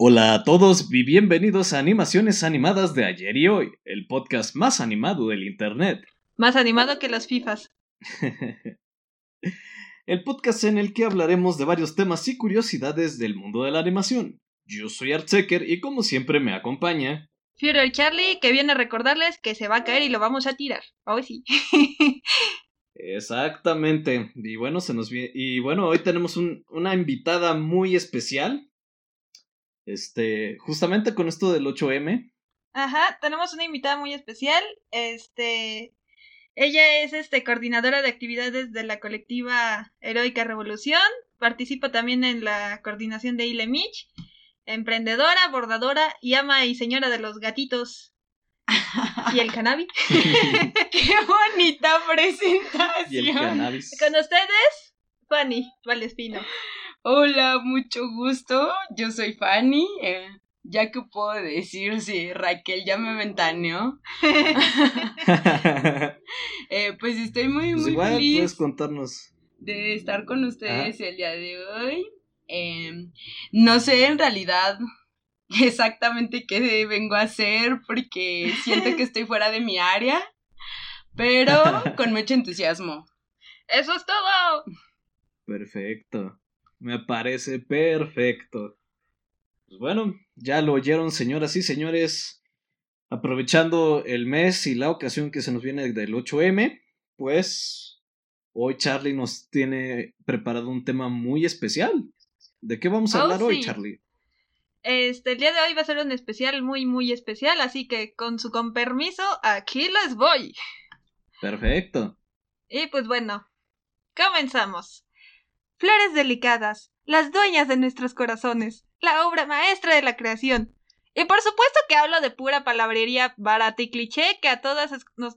Hola a todos y bienvenidos a Animaciones Animadas de ayer y hoy, el podcast más animado del Internet. Más animado que los FIFAs. el podcast en el que hablaremos de varios temas y curiosidades del mundo de la animación. Yo soy Artsecker y como siempre me acompaña... Führer Charlie, que viene a recordarles que se va a caer y lo vamos a tirar. Hoy sí. Exactamente. Y bueno, se nos y bueno, hoy tenemos una invitada muy especial este, justamente con esto del 8M. Ajá, tenemos una invitada muy especial. Este, ella es este coordinadora de actividades de la colectiva Heroica Revolución. Participa también en la coordinación de Ilemich. Emprendedora, bordadora y ama y señora de los gatitos y el cannabis. ¡Qué bonita presentación! Y el cannabis. Con ustedes, Fanny Valespino. Hola, mucho gusto. Yo soy Fanny. Eh, ya que puedo decir si Raquel ya me ventaneó. Eh, pues estoy muy, pues muy igual feliz. Puedes contarnos. De estar con ustedes el día de hoy. Em, no sé en realidad exactamente qué vengo a hacer porque siento que estoy fuera de mi área, pero con mucho entusiasmo. Eso es todo. Perfecto. Me parece perfecto. Pues bueno, ya lo oyeron, señoras y señores. Aprovechando el mes y la ocasión que se nos viene del 8M, pues hoy Charlie nos tiene preparado un tema muy especial. ¿De qué vamos a oh, hablar hoy, Charlie? Este, el día de hoy va a ser un especial muy, muy especial, así que con su con permiso, aquí les voy. Perfecto. Y pues bueno, comenzamos. Flores delicadas, las dueñas de nuestros corazones, la obra maestra de la creación. Y por supuesto que hablo de pura palabrería barata y cliché que a todas nos,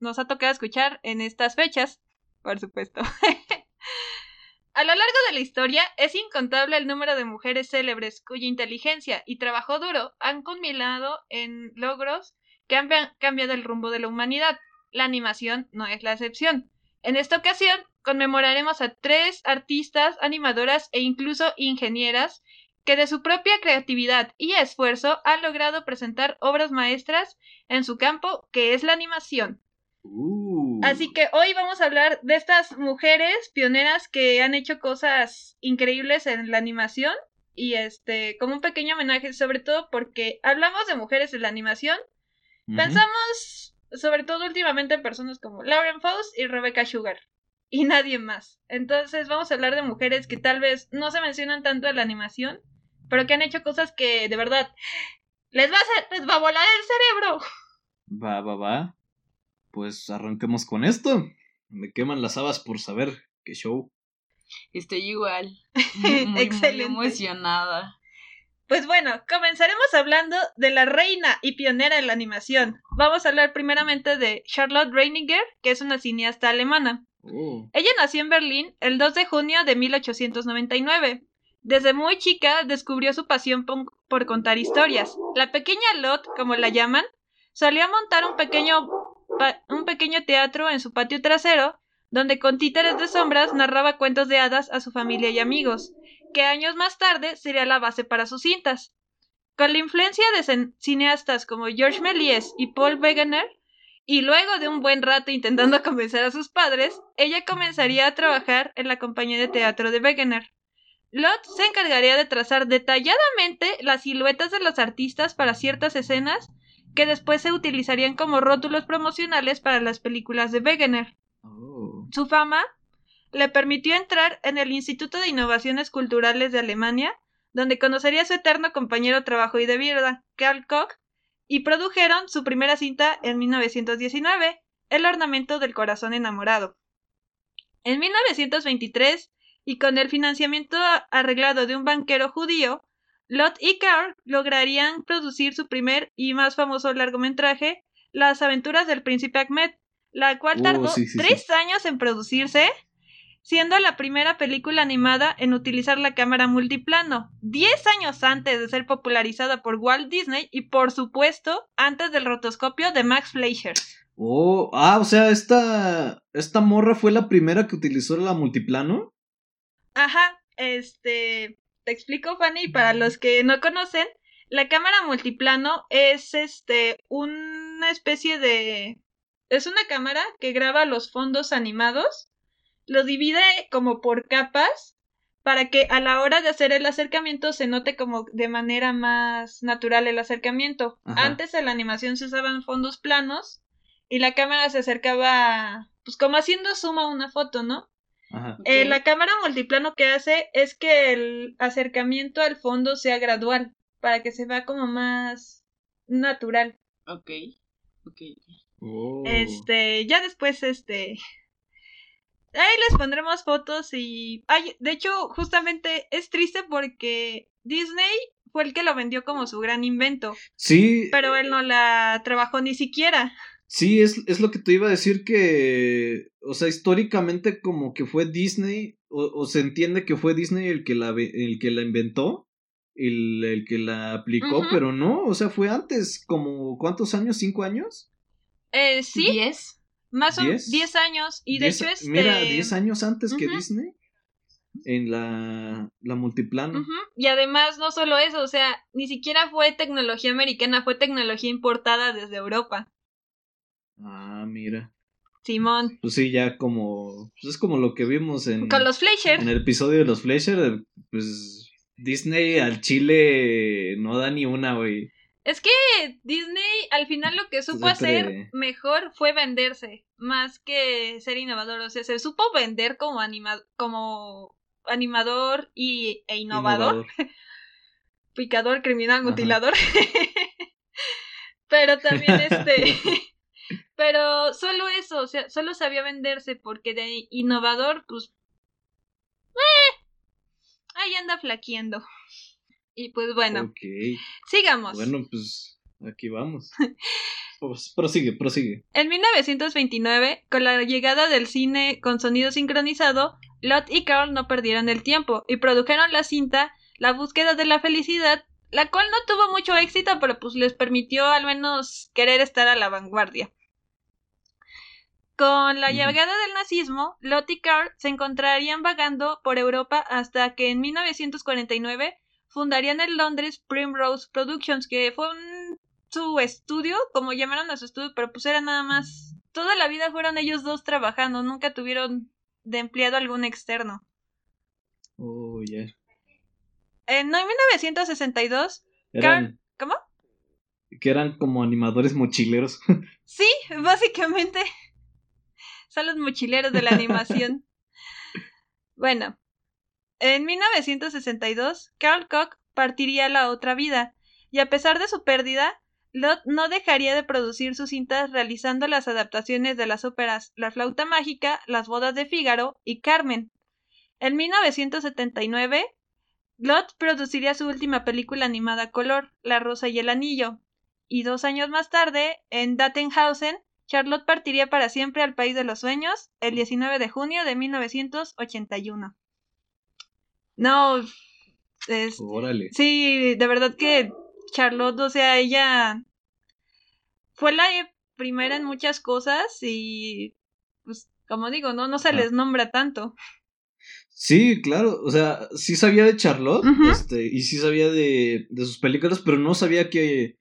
nos ha tocado escuchar en estas fechas. Por supuesto. a lo largo de la historia es incontable el número de mujeres célebres cuya inteligencia y trabajo duro han culminado en logros que han cambiado el rumbo de la humanidad. La animación no es la excepción. En esta ocasión conmemoraremos a tres artistas, animadoras e incluso ingenieras que de su propia creatividad y esfuerzo han logrado presentar obras maestras en su campo, que es la animación. Uh. Así que hoy vamos a hablar de estas mujeres pioneras que han hecho cosas increíbles en la animación y este como un pequeño homenaje sobre todo porque hablamos de mujeres en la animación, pensamos sobre todo últimamente en personas como Lauren Faust y Rebecca Sugar y nadie más. Entonces vamos a hablar de mujeres que tal vez no se mencionan tanto en la animación, pero que han hecho cosas que de verdad les va a, les va a volar el cerebro. Va, va, va. Pues arranquemos con esto. Me queman las habas por saber qué show. Estoy igual. Muy, Excelente. Muy emocionada. Pues bueno, comenzaremos hablando de la reina y pionera en la animación. Vamos a hablar primeramente de Charlotte Reiniger, que es una cineasta alemana. Oh. Ella nació en Berlín el 2 de junio de 1899. Desde muy chica descubrió su pasión por contar historias. La pequeña Lot, como la llaman, solía montar un pequeño, un pequeño teatro en su patio trasero, donde con títeres de sombras narraba cuentos de hadas a su familia y amigos, que años más tarde sería la base para sus cintas. Con la influencia de cineastas como George Méliès y Paul Wegener, y luego de un buen rato intentando convencer a sus padres, ella comenzaría a trabajar en la compañía de teatro de Wegener. Lot se encargaría de trazar detalladamente las siluetas de los artistas para ciertas escenas que después se utilizarían como rótulos promocionales para las películas de Wegener. Oh. Su fama le permitió entrar en el Instituto de Innovaciones Culturales de Alemania, donde conocería a su eterno compañero trabajo y de vida, Karl Koch, y produjeron su primera cinta en 1919, El ornamento del corazón enamorado. En 1923, y con el financiamiento arreglado de un banquero judío, Lot y Carl lograrían producir su primer y más famoso largometraje, Las aventuras del príncipe Ahmed, la cual tardó tres años en producirse siendo la primera película animada en utilizar la cámara multiplano, 10 años antes de ser popularizada por Walt Disney y por supuesto antes del rotoscopio de Max Fleischer. Oh, ah, o sea, esta esta morra fue la primera que utilizó la multiplano. Ajá, este te explico, Fanny, para los que no conocen, la cámara multiplano es este una especie de es una cámara que graba los fondos animados, lo divide como por capas para que a la hora de hacer el acercamiento se note como de manera más natural el acercamiento. Antes en la animación se usaban fondos planos y la cámara se acercaba pues como haciendo suma una foto, ¿no? Eh, la cámara multiplano que hace es que el acercamiento al fondo sea gradual, para que se vea como más natural. Ok, ok. Oh. Este, ya después, este... Ahí les pondremos fotos y... Ay, de hecho, justamente es triste porque Disney fue el que lo vendió como su gran invento. Sí. Pero él no la trabajó ni siquiera. Sí, es, es, lo que te iba a decir que, o sea, históricamente como que fue Disney, o, se entiende que fue Disney el que la, el que la inventó, el, el que la aplicó, pero no, o sea, fue antes, como, ¿cuántos años? ¿Cinco años? Eh, sí. ¿Diez? Más o menos, diez años, y de hecho este... Mira, diez años antes que Disney en la, la multiplano. Y además, no solo eso, o sea, ni siquiera fue tecnología americana, fue tecnología importada desde Europa. Ah, mira. Simón. Pues sí, ya como. Pues es como lo que vimos en. Con los Fleischer. En el episodio de los Fleischer. Pues Disney al Chile no da ni una, güey. Es que Disney al final lo que supo hacer mejor fue venderse, más que ser innovador. O sea, se supo vender como, anima como animador y, e innovador. Picador, criminal, mutilador. Pero también este. Pero solo eso, o sea, solo sabía venderse porque de innovador, pues... ¡Eh! Ahí anda flaqueando. Y pues bueno. Sigamos. Bueno, pues aquí vamos. Pues, prosigue, prosigue. En 1929, con la llegada del cine con sonido sincronizado, Lot y Carl no perdieron el tiempo y produjeron la cinta La búsqueda de la felicidad, la cual no tuvo mucho éxito, pero pues les permitió al menos querer estar a la vanguardia. Con la llegada del nazismo, Lot y Carl se encontrarían vagando por Europa hasta que en 1949 fundarían en Londres Primrose Productions, que fue su estudio, como llamaron a su estudio, pero pues era nada más. Toda la vida fueron ellos dos trabajando, nunca tuvieron de empleado algún externo. Oh, ya. En 1962, Carl... ¿Cómo? Que eran como animadores mochileros. sí, básicamente. Son los mochileros de la animación. bueno, en 1962, Carl Koch partiría la otra vida, y a pesar de su pérdida, Lot no dejaría de producir sus cintas realizando las adaptaciones de las óperas La flauta mágica, Las bodas de Fígaro y Carmen. En 1979, Lot produciría su última película animada color, La rosa y el anillo, y dos años más tarde, en Dattenhausen, Charlotte partiría para siempre al país de los sueños el 19 de junio de 1981. No, es... Órale. Sí, de verdad que Charlotte, o sea, ella fue la primera en muchas cosas y, pues, como digo, no, no se les nombra tanto. Sí, claro, o sea, sí sabía de Charlotte, este, y sí sabía de, de sus películas, pero no sabía que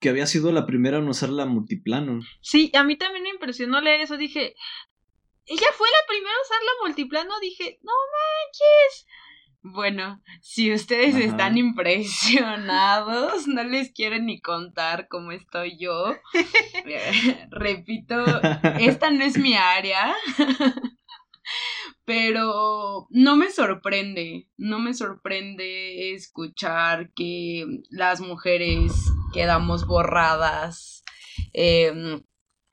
que había sido la primera en usar la multiplano. Sí, a mí también me impresionó leer eso. Dije, ella fue la primera a usar la multiplano. Dije, no manches. Bueno, si ustedes están impresionados, no les quiero ni contar cómo estoy yo. Repito, esta no es mi área. Pero no me sorprende, no me sorprende escuchar que las mujeres quedamos borradas. Em,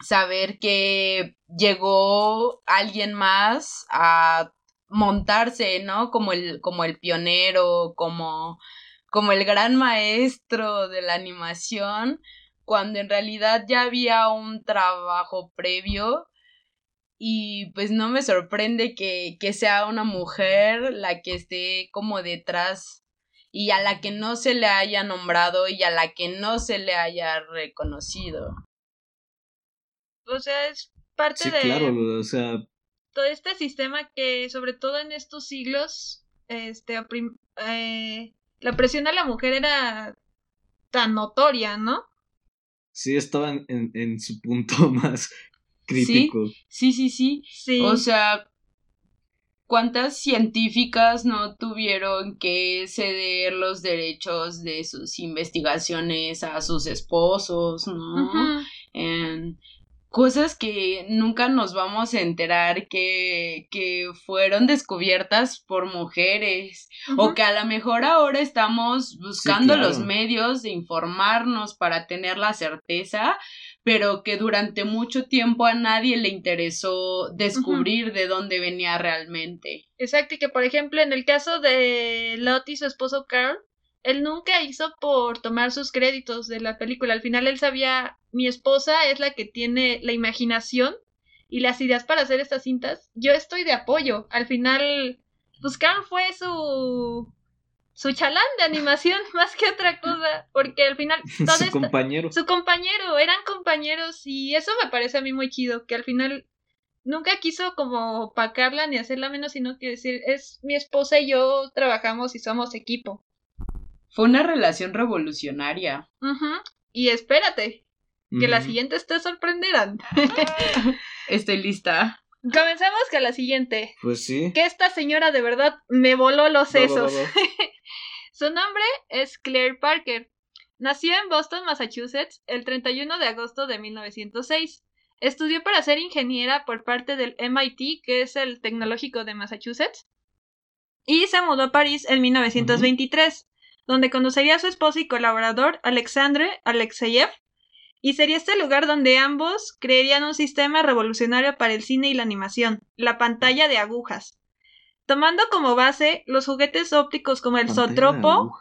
saber que llegó alguien más a montarse, ¿no? Como el, como el pionero, como, como el gran maestro de la animación, cuando en realidad ya había un trabajo previo y pues no me sorprende que, que sea una mujer la que esté como detrás y a la que no se le haya nombrado y a la que no se le haya reconocido. O sea, es parte sí, de claro, o sea, todo este sistema que sobre todo en estos siglos este, eh, la opresión a la mujer era tan notoria, ¿no? Sí, estaba en, su punto más crítico. Sí, sí, sí, sí. O sea, ¿cuántas científicas no tuvieron que ceder los derechos de sus investigaciones a sus esposos, ¿no? Cosas que nunca nos vamos a enterar que, que fueron descubiertas por mujeres o que a lo mejor ahora estamos buscando los medios de informarnos para tener la certeza, pero que durante mucho tiempo a nadie le interesó descubrir de dónde venía realmente. Exacto, y que por ejemplo en el caso de Lot y su esposo Carl, él nunca hizo por tomar sus créditos de la película. Al final él sabía, mi esposa es la que tiene la imaginación y las ideas para hacer estas cintas. Yo estoy de apoyo. Al final, pues fue su su chalán de animación más que otra cosa, porque al final su compañero. Su compañero, eran compañeros y eso me parece a mí muy chido, que al final nunca quiso como opacarla ni hacerla menos, sino que decir, es mi esposa y yo trabajamos y somos equipo. Fue una relación revolucionaria. Y espérate, que las siguientes te sorprenderán. Estoy lista. Comenzamos con la siguiente. Pues sí. Que esta señora de verdad me voló los sesos. Su nombre es Claire Parker. Nació en Boston, Massachusetts, el 31 de agosto de 1906. Estudió para ser ingeniera por parte del MIT, que es el tecnológico de Massachusetts. Y se mudó a París en 1923 donde conocería a su esposo y colaborador Alexandre Alexeyev, y sería este lugar donde ambos crearían un sistema revolucionario para el cine y la animación, la pantalla de agujas. Tomando como base los juguetes ópticos como el Zotropo,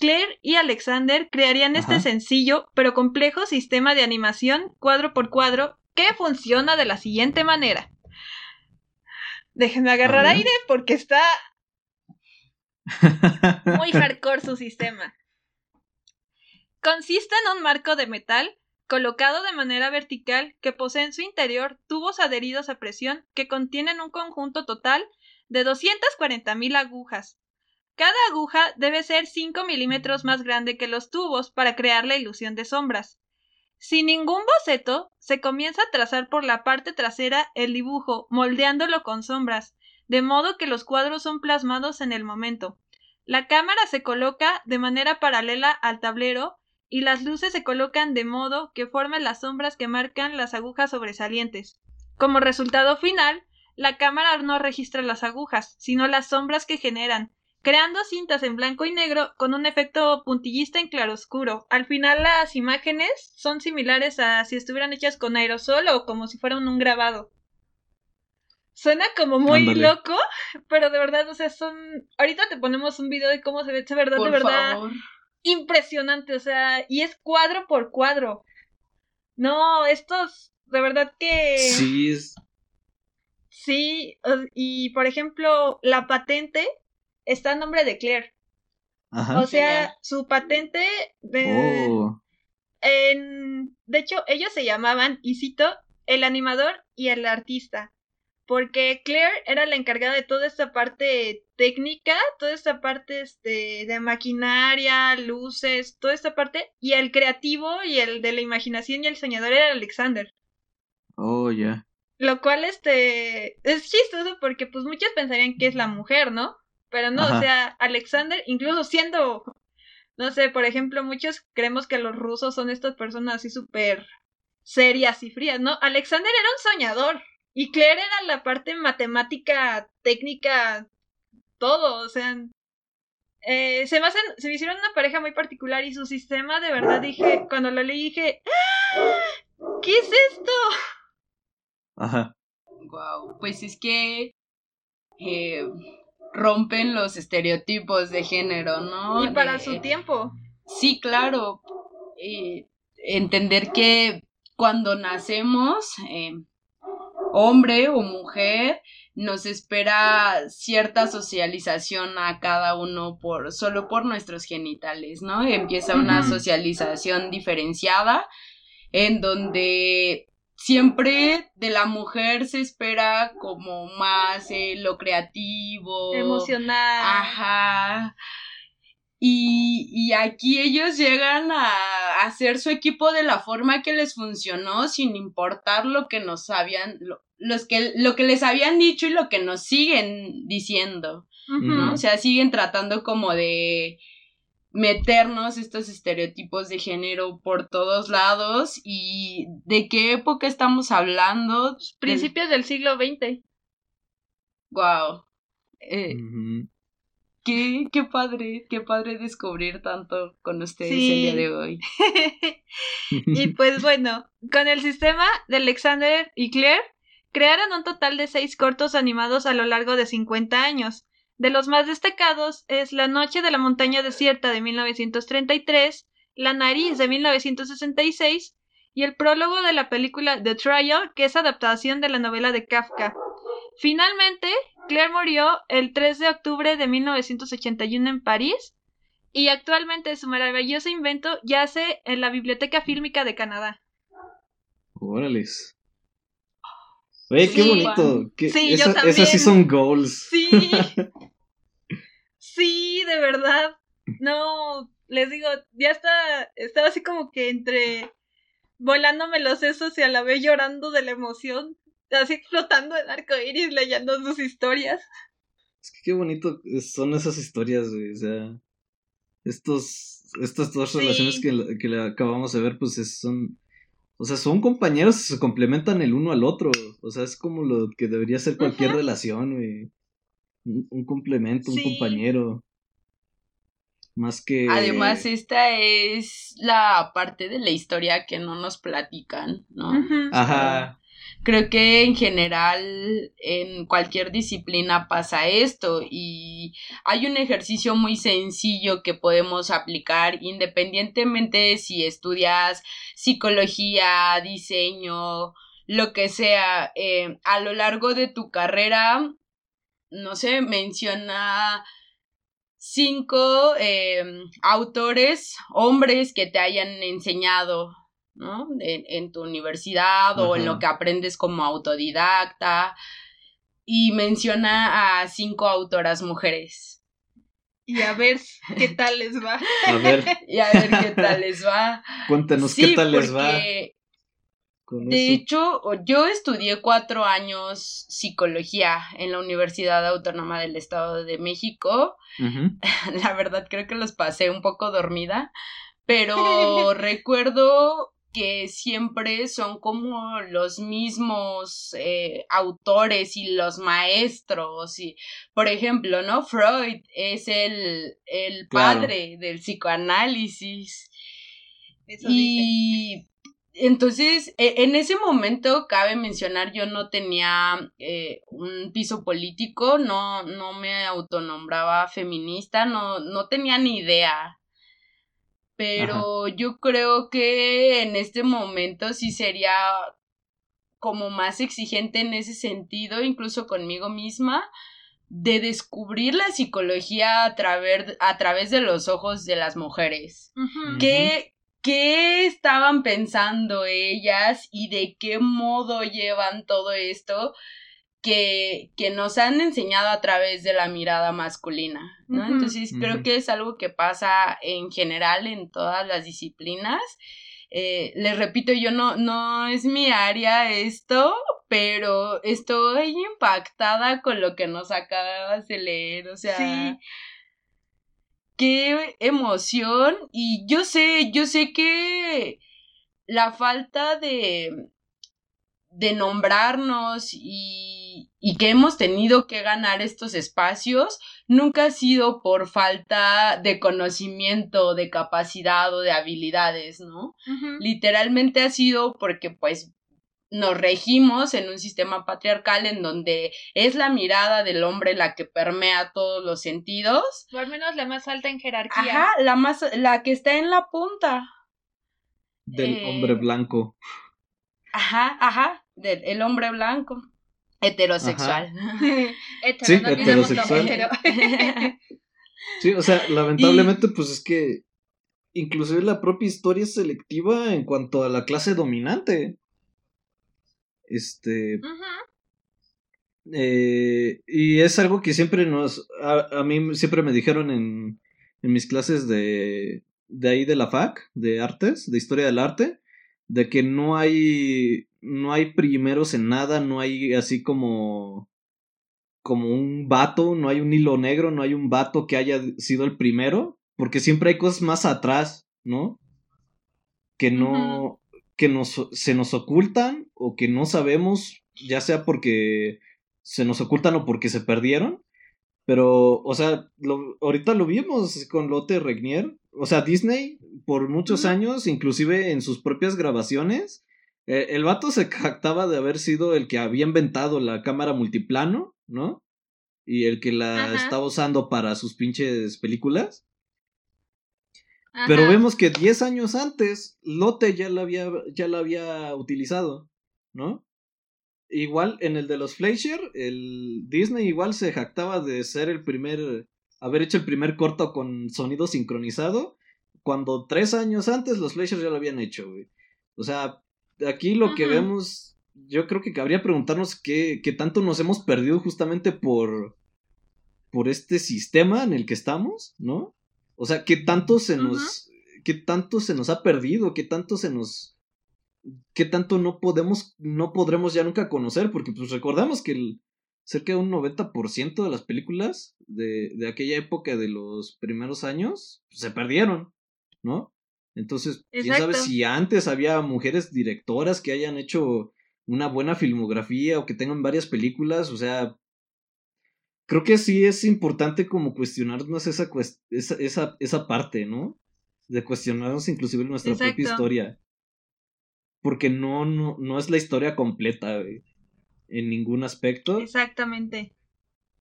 Claire y Alexander crearían este sencillo pero complejo sistema de animación cuadro por cuadro que funciona de la siguiente manera. Déjenme agarrar aire porque está muy hardcore su sistema. Consiste en un marco de metal colocado de manera vertical que posee en su interior tubos adheridos a presión que contienen un conjunto total de 240.000 agujas. Cada aguja debe ser 5 milímetros más grande que los tubos para crear la ilusión de sombras. Sin ningún boceto, se comienza a trazar por la parte trasera el dibujo, moldeándolo con sombras, de modo que los cuadros son plasmados en el momento. La cámara se coloca de manera paralela al tablero y las luces se colocan de modo que formen las sombras que marcan las agujas sobresalientes. Como resultado final, la cámara no registra las agujas, sino las sombras que generan, creando cintas en blanco y negro con un efecto puntillista en claroscuro. Al final las imágenes son similares a si estuvieran hechas con aerosol o como si fueran un grabado. Suena como muy loco, pero de verdad, o sea, son. Ahorita te ponemos un video de cómo se ve, de verdad, de verdad. Impresionante, o sea, y es cuadro por cuadro. No, estos, de verdad que. Sí, es. Sí, y por ejemplo, la patente está a nombre de Claire. Ajá. O sea, su patente de. Oh. En, de hecho, ellos se llamaban, y cito, el animador y el artista porque Claire era la encargada de toda esta parte técnica, toda esta parte este, de maquinaria, luces, toda esta parte, y el creativo y el de la imaginación y el soñador era Alexander. Oh, ya. Lo cual, este, es chistoso porque pues muchos pensarían que es la mujer, ¿no? Pero no, o sea, Alexander, incluso siendo, no sé, por ejemplo, muchos creemos que los rusos son estas personas así súper serias y frías, ¿no? Alexander era un soñador. Y Claire era la parte matemática, técnica, todo, o sea, eh, se, me hacen, se me hicieron una pareja muy particular y su sistema de verdad dije, cuando lo leí dije, ¡Ah! ¿qué es esto? Ajá. Wow, pues es que eh, rompen los estereotipos de género, ¿no? Y para su tiempo. Sí, claro. Eh, entender que cuando nacemos, hombre o mujer, nos espera cierta socialización a cada uno por solo por nuestros genitales, ¿no? Empieza una socialización diferenciada en donde siempre de la mujer se espera como más eh, lo creativo. Emocional. Ajá. Y, y, aquí ellos llegan a hacer su equipo de la forma que les funcionó, sin importar lo que nos habían, lo, los que, lo que les habían dicho y lo que nos siguen diciendo, ¿no? O sea, siguen tratando como de meternos estos estereotipos de género por todos lados y de qué época estamos hablando. Principios del, siglo XX. Wow. Eh, Qué, qué padre, qué padre descubrir tanto con ustedes el día de hoy. y pues bueno, con el sistema de Alexander y Claire, crearon un total de seis cortos animados a lo largo de 50 años. De los más destacados es La Noche de la Montaña Desierta de 1933, La Nariz de 1966 y el prólogo de la película The Trial, que es adaptación de la novela de Kafka. Finalmente, Claire murió el 3 de octubre de 1981 en París y actualmente su maravilloso invento yace en la Biblioteca Fílmica de Canadá. Órales. Oye, qué bonito. sí, yo también. Esas sí son goals. Sí. sí, de verdad. No, les digo, ya está, estaba así como que entre volándome los sesos y a la vez llorando de la emoción así explotando el arco iris leyendo sus historias. Es que qué bonito son esas historias, güey. O sea, estos, estas dos relaciones que, que le acabamos de ver, pues son. O sea, son compañeros, se complementan el uno al otro. O sea, es como lo que debería ser cualquier relación, güey. Un, complemento, un compañero. Más que. Además, esta es la parte de la historia que no nos platican, ¿no? Ajá. Creo que en general en cualquier disciplina pasa esto y hay un ejercicio muy sencillo que podemos aplicar independientemente si estudias psicología, diseño, lo que sea, eh, a lo largo de tu carrera, no sé, menciona cinco eh, autores, hombres que te hayan enseñado ¿no? En, tu universidad o en lo que aprendes como autodidacta. Y menciona a cinco autoras mujeres. Y a ver qué tal les va. A ver. Y a ver qué tal les va. Cuéntanos qué tal les va. de hecho, yo estudié cuatro años psicología en la Universidad Autónoma del Estado de México. La verdad creo que los pasé un poco dormida, pero recuerdo que siempre son como los mismos eh, autores y los maestros. Y, por ejemplo, ¿no? Freud es el, el padre del psicoanálisis. y entonces, e, en ese momento, cabe mencionar, yo no tenía eh, un piso político, no, no me autonombraba feminista, no, no tenía ni idea pero yo creo que en este momento sí sería como más exigente en ese sentido, incluso conmigo misma, de descubrir la psicología a través, a través de los ojos de las mujeres. ¿Qué, ¿Qué estaban pensando ellas y de qué modo llevan todo esto? Que, que nos han enseñado a través de la mirada masculina, ¿no? Entonces creo que es algo que pasa en general en todas las disciplinas. Eh, les repito, yo no, no es mi área esto, pero estoy impactada con lo que nos acabas de leer, o sea, qué emoción y yo sé, yo sé que la falta de, de nombrarnos y, y, que hemos tenido que ganar estos espacios nunca ha sido por falta de conocimiento, de capacidad o de habilidades, ¿no? Literalmente ha sido porque pues nos regimos en un sistema patriarcal en donde es la mirada del hombre la que permea todos los sentidos. O al menos la más alta en jerarquía. Ajá, la más, la que está en la punta. Del hombre eh, blanco. Ajá, ajá del el hombre blanco heterosexual. sí, heterosexual. sí, o sea, lamentablemente, pues es que inclusive la propia historia es selectiva en cuanto a la clase dominante. Este. Eh, y es algo que siempre nos. A, mí siempre me dijeron en, en mis clases de, de ahí de la FAC, de artes, de historia del arte, de que no hay. No hay primeros en nada, no hay así como. Como un vato, no hay un hilo negro, no hay un vato que haya sido el primero, porque siempre hay cosas más atrás, ¿no? Que no. que nos, se nos ocultan o que no sabemos, ya sea porque se nos ocultan o porque se perdieron. Pero, o sea, ahorita lo vimos con Lotte Regnier. O sea, Disney, por muchos años, inclusive en sus propias grabaciones, eh, el vato se jactaba de haber sido el que había inventado la cámara multiplano, ¿no? Y el que la estaba usando para sus pinches películas. Pero vemos que 10 años antes, Lotte ya la había, ya la había utilizado, ¿no? Igual en el de los Fleischer, el Disney igual se jactaba de ser el primer, haber hecho el primer corto con sonido sincronizado, cuando tres años antes los Fleischer ya lo habían hecho, güey. O sea, aquí lo que vemos, yo creo que cabría preguntarnos qué, qué tanto nos hemos perdido justamente por, por este sistema en el que estamos, ¿no? O sea, qué tanto se nos, qué tanto se nos ha perdido, qué tanto se nos qué tanto no podemos, no podremos ya nunca conocer, porque pues recordamos que el, cerca de un 90% de las películas de, de, aquella época de los primeros años pues, se perdieron, ¿no? Entonces, quién sabe si antes había mujeres directoras que hayan hecho una buena filmografía o que tengan varias películas, o sea, creo que sí es importante como cuestionarnos esa, esa, esa, esa parte, ¿no? De cuestionarnos inclusive nuestra propia historia. Porque no, no, no es la historia completa, En ningún aspecto. Exactamente.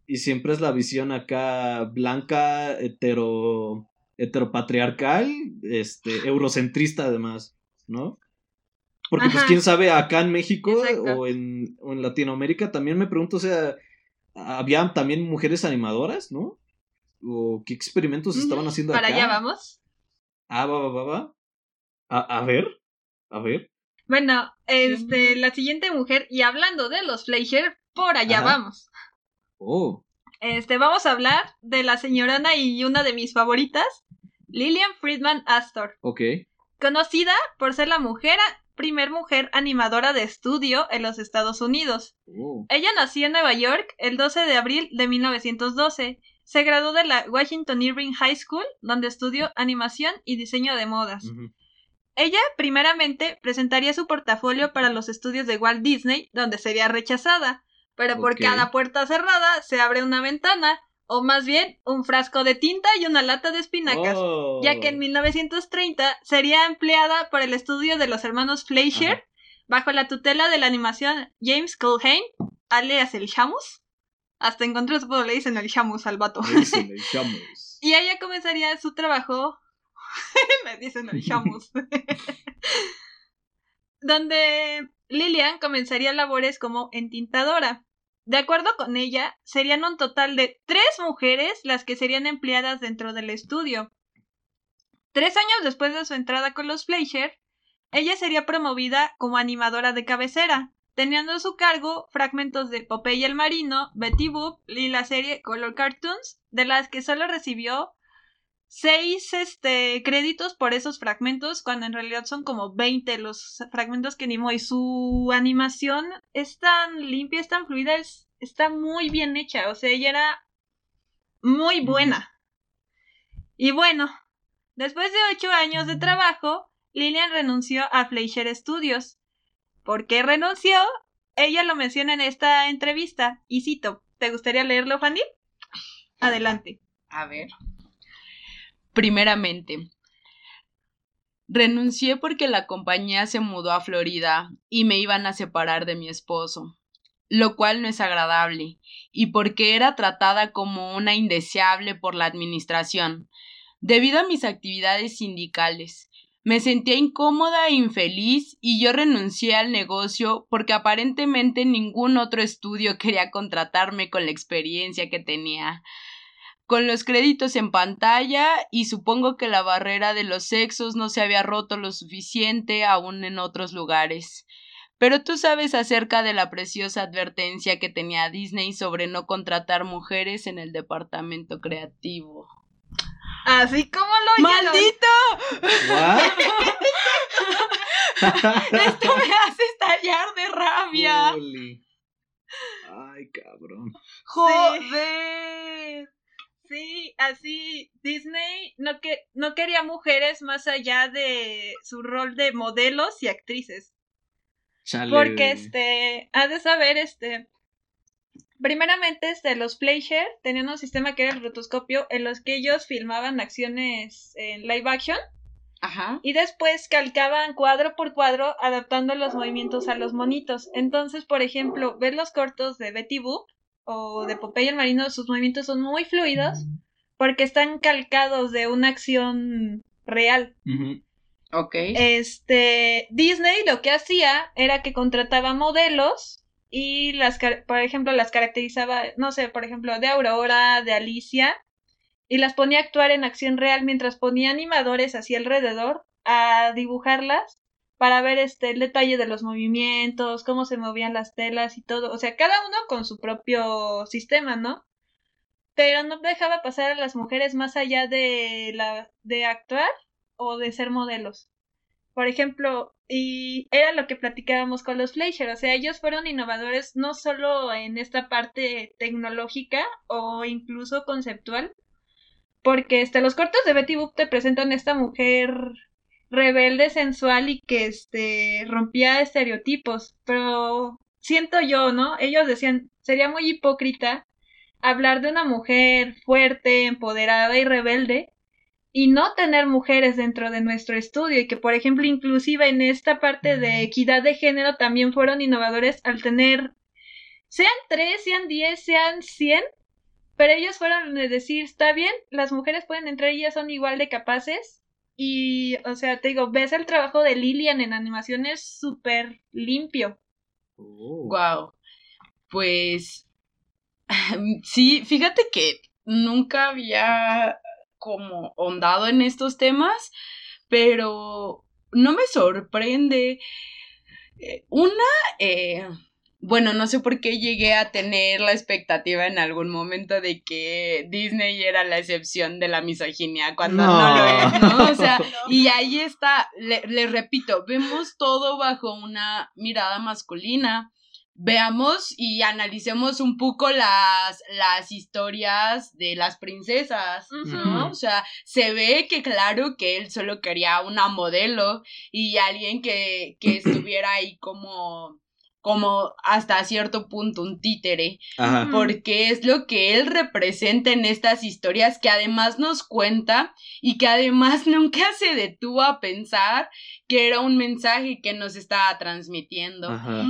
Y siempre es la visión acá blanca, hetero, heteropatriarcal, este, eurocentrista además, ¿no? Porque pues quién sabe, acá en México o en, o en Latinoamérica también me pregunto, o sea, había también mujeres animadoras, ¿no? ¿O qué experimentos estaban haciendo acá? ¿Para allá vamos? Ah, va, va, va, va. A, a ver, a ver. Bueno, este, la siguiente mujer, y hablando de los Fleischer, por allá vamos. Oh. Este, vamos a hablar de la señorona y una de mis favoritas, Lillian Friedman Astor. Ok. Conocida por ser la mujer, primer mujer animadora de estudio en los Estados Unidos. Oh. Ella nació en Nueva York el 12 de abril de 1912. Se graduó de la Washington Irving High School, donde estudió animación y diseño de modas. Ella, primeramente, presentaría su portafolio para los estudios de Walt Disney, donde sería rechazada, pero por cada puerta cerrada se abre una ventana, o más bien un frasco de tinta y una lata de espinacas, ya que en 1930 oh. sería empleada por el estudio de los hermanos Fleischer, bajo la tutela de la animación James Culhane, alias el Shamus. Hasta encontré su le dicen el Shamus al vato. y ella comenzaría su trabajo Me dicen el chamus. Donde Lilian comenzaría labores como entintadora. De acuerdo con ella, serían un total de tres mujeres las que serían empleadas dentro del estudio. Tres años después de su entrada con los Fleischer, ella sería promovida como animadora de cabecera, teniendo a su cargo fragmentos de Popeye el Marino, Betty Boop y la serie Color Cartoons, de las que solo recibió seis este, créditos por esos fragmentos, cuando en realidad son como 20 los fragmentos que animó. Y su animación es tan limpia, es tan fluida, es, está muy bien hecha. O sea, ella era muy buena. Y bueno, después de ocho años de trabajo, Lillian renunció a Fleischer Studios. ¿Por qué renunció? Ella lo menciona en esta entrevista. Y cito, ¿te gustaría leerlo, Fanny? Adelante. A ver. Primeramente, renuncié porque la compañía se mudó a Florida y me iban a separar de mi esposo, lo cual no es agradable, y porque era tratada como una indeseable por la administración, debido a mis actividades sindicales. Me sentía incómoda e infeliz y yo renuncié al negocio porque aparentemente ningún otro estudio quería contratarme con la experiencia que tenía con los créditos en pantalla y supongo que la barrera de los sexos no se había roto lo suficiente aún en otros lugares. Pero tú sabes acerca de la preciosa advertencia que tenía Disney sobre no contratar mujeres en el departamento creativo. Así como lo ¡Maldito! Esto me hace estallar de rabia. Ay, cabrón. Joder. Sí, así Disney no, que, no quería mujeres más allá de su rol de modelos y actrices. Porque este, has de saber, este, primeramente, este, los Fleischer tenían un sistema que era el rotoscopio en los que ellos filmaban acciones en live action. Ajá. Y después calcaban cuadro por cuadro adaptando los movimientos a los monitos. Entonces, por ejemplo, ver los cortos de Betty Boop o de Popeye el Marino, sus movimientos son muy fluidos porque están calcados de una acción real. Ok. Este, Disney lo que hacía era que contrataba modelos y las, por ejemplo, las caracterizaba, no sé, por ejemplo, de Aurora, de Alicia, y las ponía a actuar en acción real mientras ponía animadores hacia alrededor a dibujarlas para ver este el detalle de los movimientos, cómo se movían las telas y todo, o sea, cada uno con su propio sistema, ¿no? Pero no dejaba pasar a las mujeres más allá de la de actuar o de ser modelos. Por ejemplo, y era lo que platicábamos con los Fleischer, o sea, ellos fueron innovadores no solo en esta parte tecnológica o incluso conceptual, porque este, los cortos de Betty Boop te presentan a esta mujer rebelde, sensual y que este rompía estereotipos, pero siento yo, ¿no? Ellos decían, sería muy hipócrita hablar de una mujer fuerte, empoderada y rebelde y no tener mujeres dentro de nuestro estudio y que por ejemplo inclusive en esta parte de equidad de género también fueron innovadores al tener sean tres, sean diez, sean cien, pero ellos fueron de decir, está bien, las mujeres pueden entrar y ellas son igual de capaces y, o sea, te digo, ves el trabajo de Lilian en animación es súper limpio. Wow. Oh. Pues sí, fíjate que nunca había como hondado en estos temas, pero no me sorprende. Eh, una, eh, bueno, no sé por qué llegué a tener la expectativa en algún momento de que Disney era la excepción de la misoginia cuando no, lo es, ¿no? O sea, y ahí está, le, le, repito, vemos todo bajo una mirada masculina. Veamos y analicemos un poco las, las historias de las princesas, ¿no? O sea, se ve que claro que él solo quería una modelo y alguien que, que estuviera ahí como como hasta cierto punto un títere, porque es lo que él representa en estas historias que además nos cuenta y que además nunca se detuvo a pensar que era un mensaje que nos estaba transmitiendo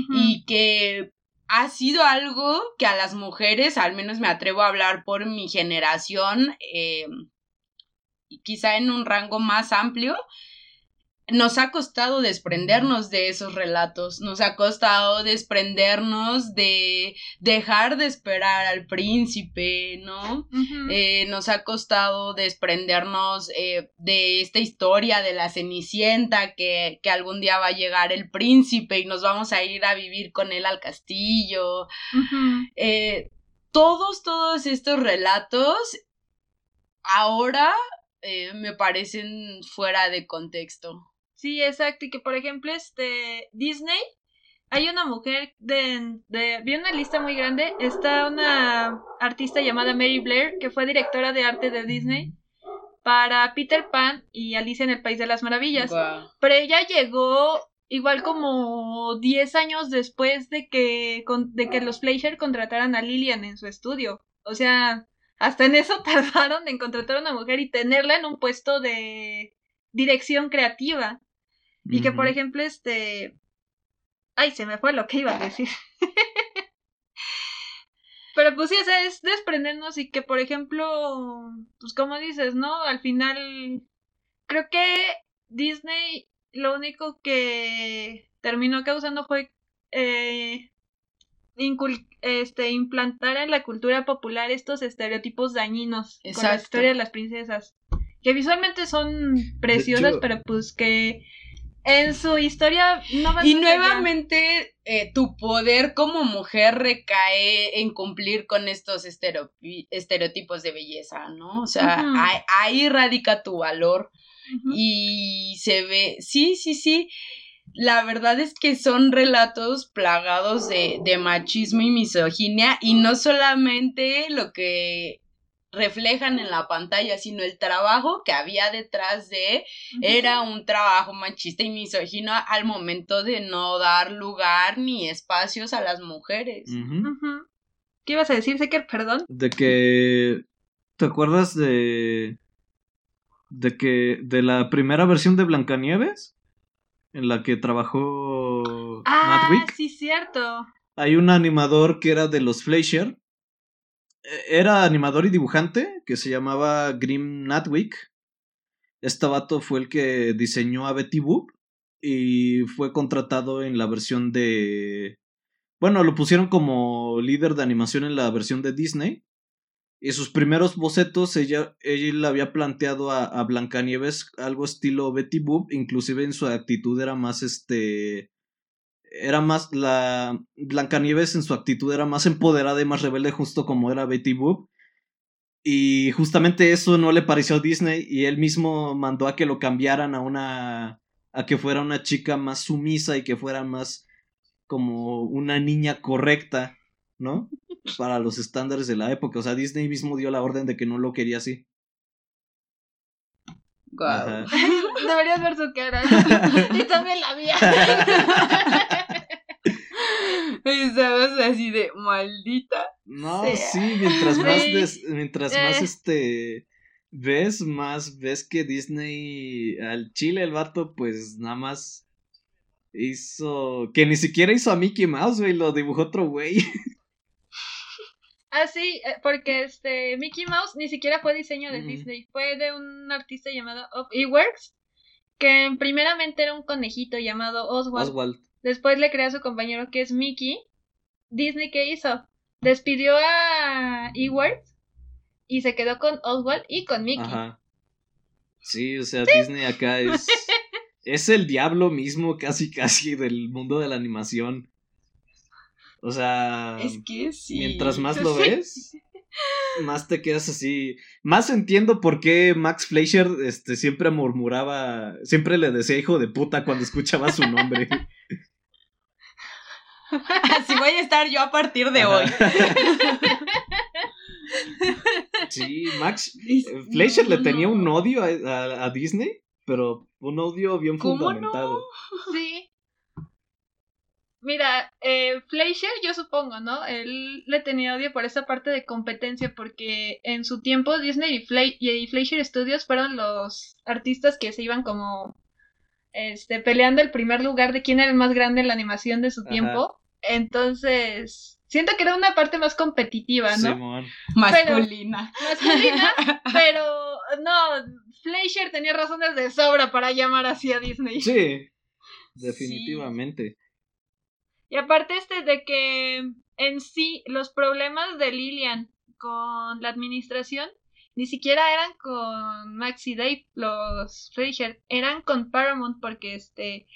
y que ha sido algo que a las mujeres, al menos me atrevo a hablar por mi generación, eh, quizá en un rango más amplio, nos ha costado desprendernos de esos relatos, nos ha costado desprendernos de dejar de esperar al príncipe, ¿no? Eh, nos ha costado desprendernos eh, de esta historia de la cenicienta que, que, algún día va a llegar el príncipe y nos vamos a ir a vivir con él al castillo. Eh, todos, todos estos relatos ahora me parecen fuera de contexto. Sí, exacto. Y que, por ejemplo, este Disney, hay una mujer de, de... Vi una lista muy grande. Está una artista llamada Mary Blair, que fue directora de arte de Disney para Peter Pan y Alicia en el País de las Maravillas. Pero ella llegó igual como 10 años después de que, de que los Fleischer contrataran a Lillian en su estudio. O sea, hasta en eso tardaron en contratar a una mujer y tenerla en un puesto de dirección creativa. Y que, por ejemplo, este... Ay, se me fue lo que iba a decir. Pero pues sí, o sea, es desprendernos y que, por ejemplo, pues como dices, ¿no? Al final, creo que Disney lo único que terminó causando fue eh, este, implantar en la cultura popular estos estereotipos dañinos con la historia de las princesas. Que visualmente son preciosas, pero pues que en su historia no va Y nuevamente eh, tu poder como mujer recae en cumplir con estos estereotipos de belleza, ¿no? O sea, ahí, ahí radica tu valor y se ve, sí, sí, sí. La verdad es que son relatos plagados de, de machismo y misoginia y no solamente lo que reflejan en la pantalla, sino el trabajo que había detrás de era un trabajo machista y misógino al momento de no dar lugar ni espacios a las mujeres. ¿Qué ibas a decir, Seker? Perdón. De que. ¿Te acuerdas de. de que. de la primera versión de Blancanieves? En la que trabajó Ah, Matt Wick. sí, cierto. Hay un animador que era de los Fleischer. Eh, Era animador y dibujante que se llamaba Grim Natwick. Este vato fue el que diseñó a Betty Boop y fue contratado en la versión de... Bueno, lo pusieron como líder de animación en la versión de Disney. Y sus primeros bocetos, ella, ella había planteado a, a Blancanieves algo estilo Betty Boop, inclusive en su actitud era más este era más la Blancanieves en su actitud era más empoderada y más rebelde justo como era Betty Boop y justamente eso no le pareció a Disney y él mismo mandó a que lo cambiaran a una a que fuera una chica más sumisa y que fuera más como una niña correcta, ¿no? Para los estándares de la época, o sea, Disney mismo dio la orden de que no lo quería así. Deberías ver su cara. y también la mía. Estamos así de maldita. No, sea. sí, mientras más des- mientras más Eh. este ves, más ves que Disney al chile el vato pues nada más hizo que ni siquiera hizo a Mickey Mouse, güey, lo dibujó otro güey. Ah, sí, eh, porque este Mickey Mouse ni siquiera fue diseño de. Disney, fue de un artista llamado Of Eworks, que primeramente era un conejito llamado Oswald. Oswald. Después le creó a su compañero que es Mickey. Disney, ¿qué hizo? Despidió a Eworks y se quedó con Oswald y con Mickey. Ajá. Sí, o sea, Disney acá es es el diablo mismo casi casi del mundo de la animación. O sea, Es que sí. mientras más lo ves, más te quedas así. Más entiendo por qué Max Fleischer este, siempre murmuraba, siempre le decía hijo de puta cuando escuchaba su nombre. Así voy a estar yo a partir de Ajá. hoy. Sí, Max eh, Fleischer le tenía un odio a, a- a Disney, pero un odio bien ¿Cómo no? fundamentado. Sí. Mira, eh, Fleischer, yo supongo, ¿no? Él le tenía odio por esa parte de competencia, porque en su tiempo Disney y, Fle- y Fleischer Studios fueron los artistas que se iban como este, peleando el primer lugar de quién era el más grande en la animación de su Ajá. tiempo. Entonces, siento que era una parte más competitiva, ¿no? Simón. Masculina. Masculina, pero no, Fleischer tenía razones de sobra para llamar así a Disney. Sí, definitivamente. Y aparte este de que en sí los problemas de Lilian con la administración ni siquiera eran con Max y Dave, los Fleischer, eran con Paramount porque este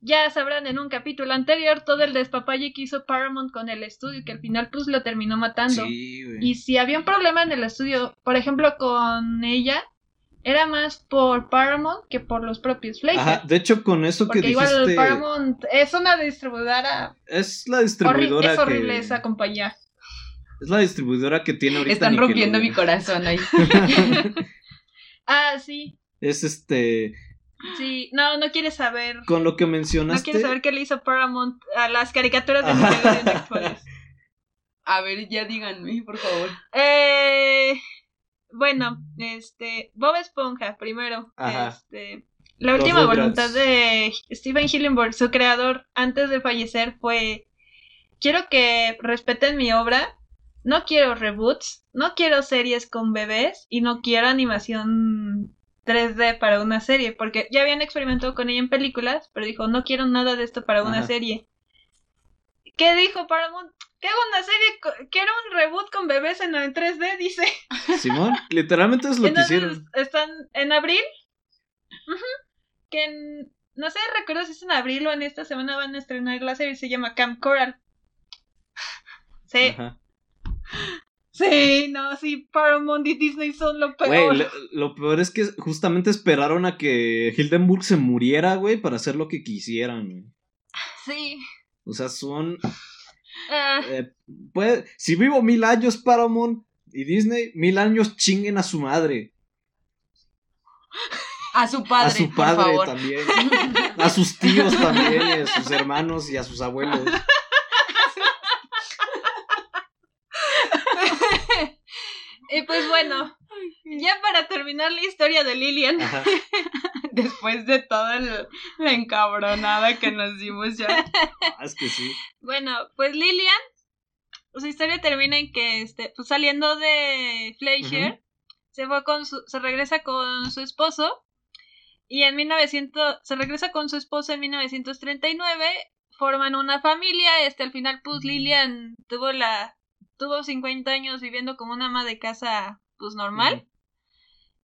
ya sabrán en un capítulo anterior todo el despapalle que hizo Paramount con el estudio que al final pues lo terminó matando. Sí, güey. Y si había un problema en el estudio, por ejemplo con ella, era más por Paramount que por los propios Fleischer. Ajá, de hecho, con eso que Porque igual dijiste, Paramount es una distribuidora es la distribuidora es horrible que esa compañía. es la distribuidora que tiene ahorita Están rompiendo mi corazón ahí. Ah, sí, es este sí. No, no quieres saber. con lo que No mencionaste. quieres saber qué le hizo Paramount a las caricaturas de. Nickelodeon. A ver, ya díganme, por favor. Eh, bueno, este, Bob Esponja, primero. Ajá. Este, la Los última voluntad de Steven Hillenburg, su creador, antes de fallecer, fue: Quiero que respeten mi obra. No quiero reboots, no quiero series con bebés y no quiero animación 3D para una serie, porque ya habían experimentado con ella en películas, pero dijo, no quiero nada de esto para una Ajá. serie. ¿Qué dijo Paramount? Que haga una serie, quiero un reboot con bebés en, en 3D, dice. Simón, literalmente es lo que hicieron. están en abril. Que en- no sé, recuerdo si es en abril o en esta semana van a estrenar la serie, se llama Camp Coral. Sí. Ajá. Sí, no, sí, Paramount y Disney son lo peor. Güey, lo, peor es que justamente esperaron a que Hildenburg se muriera, güey, para hacer lo que quisieran, güey. Sí. O sea, son. Ah, eh, puede- si vivo mil años, Paramount y Disney, mil años chinguen a su madre. A su padre, a su por padre favor. también. A sus tíos también, a sus hermanos y a sus abuelos. y pues bueno, ya para terminar la historia de Lilian, Ajá. Después de toda la encabronada que nos dimos ya. Ah, es que sí. bueno, pues Lilian, su historia termina en que, este, pues saliendo de Fleischer, se fue con su, se regresa con su esposo y en 1900, se regresa con su esposo en 1939, forman una familia, este, al final, pues Lilian tuvo la, tuvo 50 años viviendo como una ama de casa, pues normal.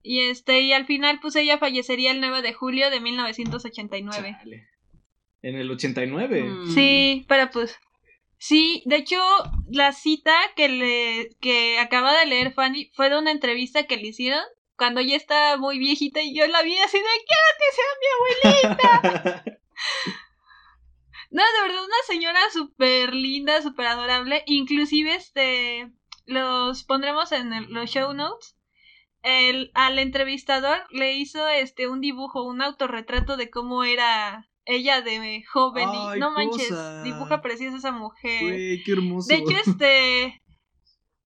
Y este, y al final, pues ella fallecería el 9 de julio de 1989. Chale. En el 89. Mm. Sí, pero pues. Sí, de hecho, la cita que le que acaba de leer Fanny fue de una entrevista que le hicieron cuando ella estaba muy viejita y yo la vi así de quiero que sea mi abuelita. No, de verdad, una señora súper linda, súper adorable. Inclusive, este, los pondremos en el- los show notes. El, al entrevistador le hizo este un dibujo, un autorretrato de cómo era ella de joven. Ay, y no manches, cosa. dibuja preciosa esa mujer. Güey, qué hermoso. De hecho, este.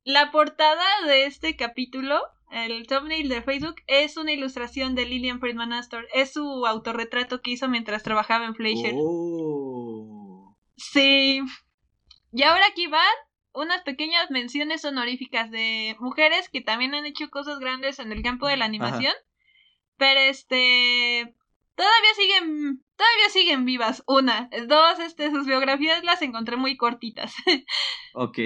La portada de este capítulo, el thumbnail de Facebook, es una ilustración de Lillian Friedman Astor. Es su autorretrato que hizo mientras trabajaba en Fleischer. Oh. Sí. Y ahora aquí van unas pequeñas menciones honoríficas de mujeres que también han hecho cosas grandes en el campo de la animación. Pero este. Todavía siguen. Todavía siguen vivas. Una. Dos, este, sus biografías las encontré muy cortitas. Ok.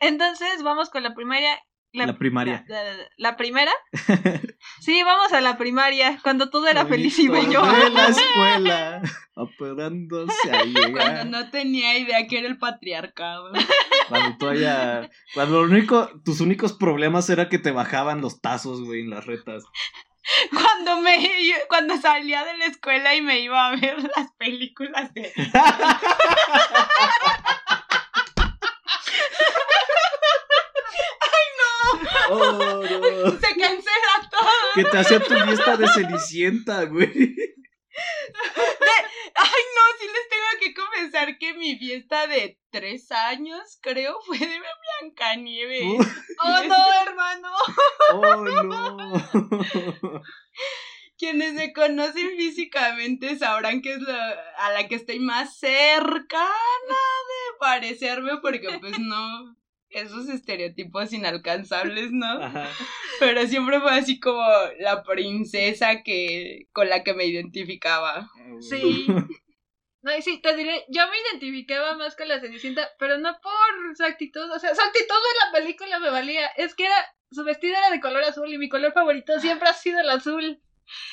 Entonces, vamos con la primaria. La primaria. La, la- la primera. Sí, vamos a la primaria, cuando todo era feliz y bello. De la escuela. Operándose a Cuando llegar. no tenía idea que era el patriarcado. Cuando tú haya- Cuando lo único, tus únicos problemas era que te bajaban los tazos, güey, en las retas. Cuando me cuando salía de la escuela y me iba a ver las películas de Oh, no. se cancela todo. Que te hacía tu fiesta de cenicienta, güey. Ay, no, sí les tengo que confesar que mi fiesta de tres años, creo, fue de Blancanieves. Oh, no, hermano. Oh, no. Quienes me conocen físicamente sabrán que es la, a la que estoy más cercana de parecerme, porque pues no, esos estereotipos inalcanzables, ¿no? Ajá. Pero siempre fue así como la princesa que con la que me identificaba. Sí. No, y sí, te diré, yo me identificaba más con la Cenicienta, pero no por su actitud, o sea, su actitud en la película me valía, es que era, su vestido era de color azul y mi color favorito siempre ha sido el azul.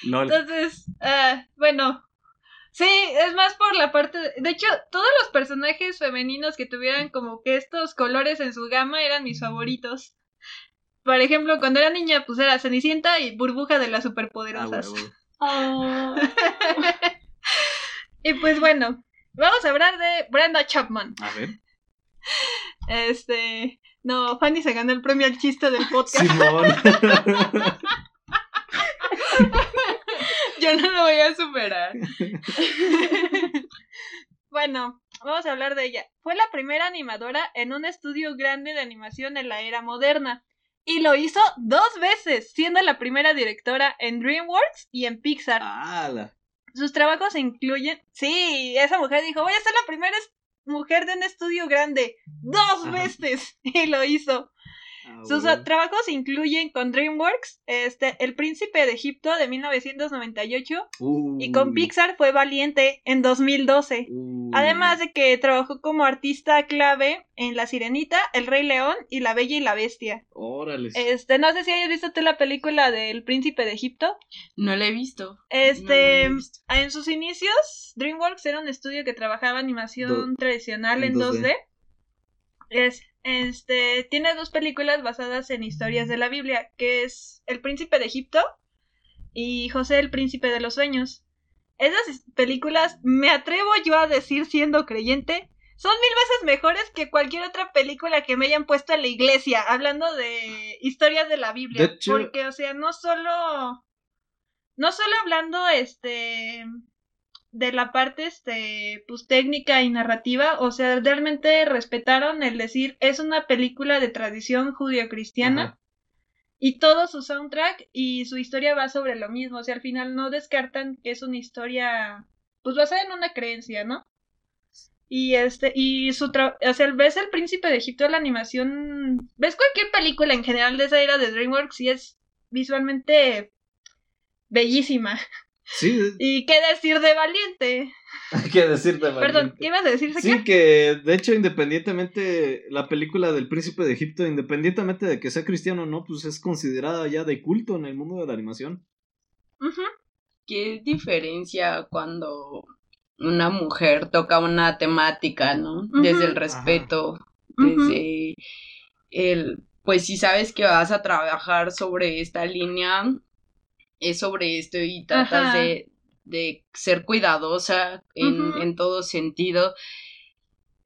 Lol. Entonces, ah, bueno, sí, es más por la parte, de, de hecho, todos los personajes femeninos que tuvieran como que estos colores en su gama eran mis favoritos. Por ejemplo, cuando era niña, pues era Cenicienta y Burbuja de las Ah, Superpoderosas. Oh. Y pues bueno, vamos a hablar de Brenda Chapman. A ver. Este, no, Fanny se ganó el premio al chiste del podcast. Simón. Yo no lo voy a superar. Bueno, vamos a hablar de ella. Fue la primera animadora en un estudio grande de animación en la era moderna. Y lo hizo dos veces, siendo la primera directora en DreamWorks y en Pixar. ¡Hala! Sus trabajos incluyen... Sí, esa mujer dijo, voy a ser la primera es- mujer de un estudio grande. Dos Ajá. veces. Y lo hizo. Ah, Sus bueno. trabajos incluyen con DreamWorks, este, El Príncipe de Egipto de 1998 y con Pixar fue Valiente en 2012. uy. Además de que trabajó como artista clave en La Sirenita, El Rey León y La Bella y la Bestia. Órale. Este, no sé si hayas visto tú la película del Príncipe de Egipto. No la he visto. Este, No, no lo he visto. en sus inicios, DreamWorks era un estudio que trabajaba animación tradicional en en 2D. 2D. Es, este, tiene dos películas basadas en historias de la Biblia, que es El Príncipe de Egipto y José el Príncipe de los Sueños. Esas películas, me atrevo yo a decir siendo creyente, son mil veces mejores que cualquier otra película que me hayan puesto en la iglesia, hablando de historias de la Biblia. Porque, o sea, no solo. No solo hablando, este. De la parte, este. pues técnica y narrativa. O sea, realmente respetaron el decir, es una película de tradición judio-cristiana. Y todo su soundtrack y su historia va sobre lo mismo. O sea, al final no descartan que es una historia, pues basada en una creencia, ¿no? Y este, y su tra- o sea, ves el príncipe de Egipto, la animación, ves cualquier película en general de esa era de DreamWorks y es visualmente bellísima. Sí, Y qué decir de Valiente. que decirte, Perdón, Valiente. ¿qué ibas a decir, Sí, que de hecho, independientemente, la película del príncipe de Egipto, independientemente de que sea cristiano o no, pues es considerada ya de culto en el mundo de la animación. ¿Qué diferencia cuando una mujer toca una temática, ¿no? Desde el respeto, desde el, pues si sabes que vas a trabajar sobre esta línea, es sobre esto y tratas Ajá. de, de ser cuidadosa en, en todo sentido.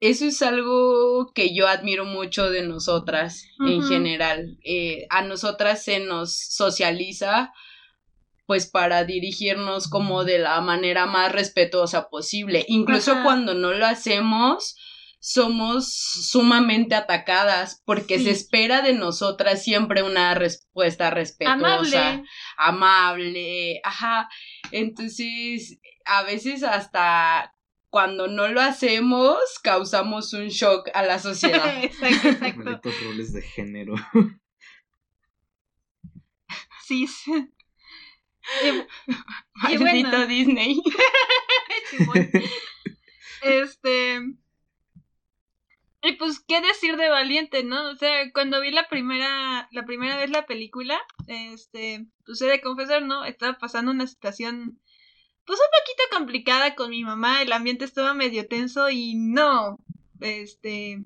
Eso es algo que yo admiro mucho de nosotras en general. Eh, a nosotras se nos socializa pues para dirigirnos como de la manera más respetuosa posible. Incluso Ajá. cuando no lo hacemos, somos sumamente atacadas porque Sí. se espera de nosotras siempre una respuesta respetuosa, Amable. amable, ajá. Entonces, a veces hasta cuando no lo hacemos, causamos un shock a la sociedad. exacto, exacto. Malditos roles de género. Sí. sí. Y- Y Maldito bueno. Disney. Este. Y pues, ¿qué decir de Valiente, no? O sea, cuando vi la primera, la primera vez la película, este, pues he de confesar, ¿no? Estaba pasando una situación, pues un poquito complicada con mi mamá, el ambiente estaba medio tenso y no, este,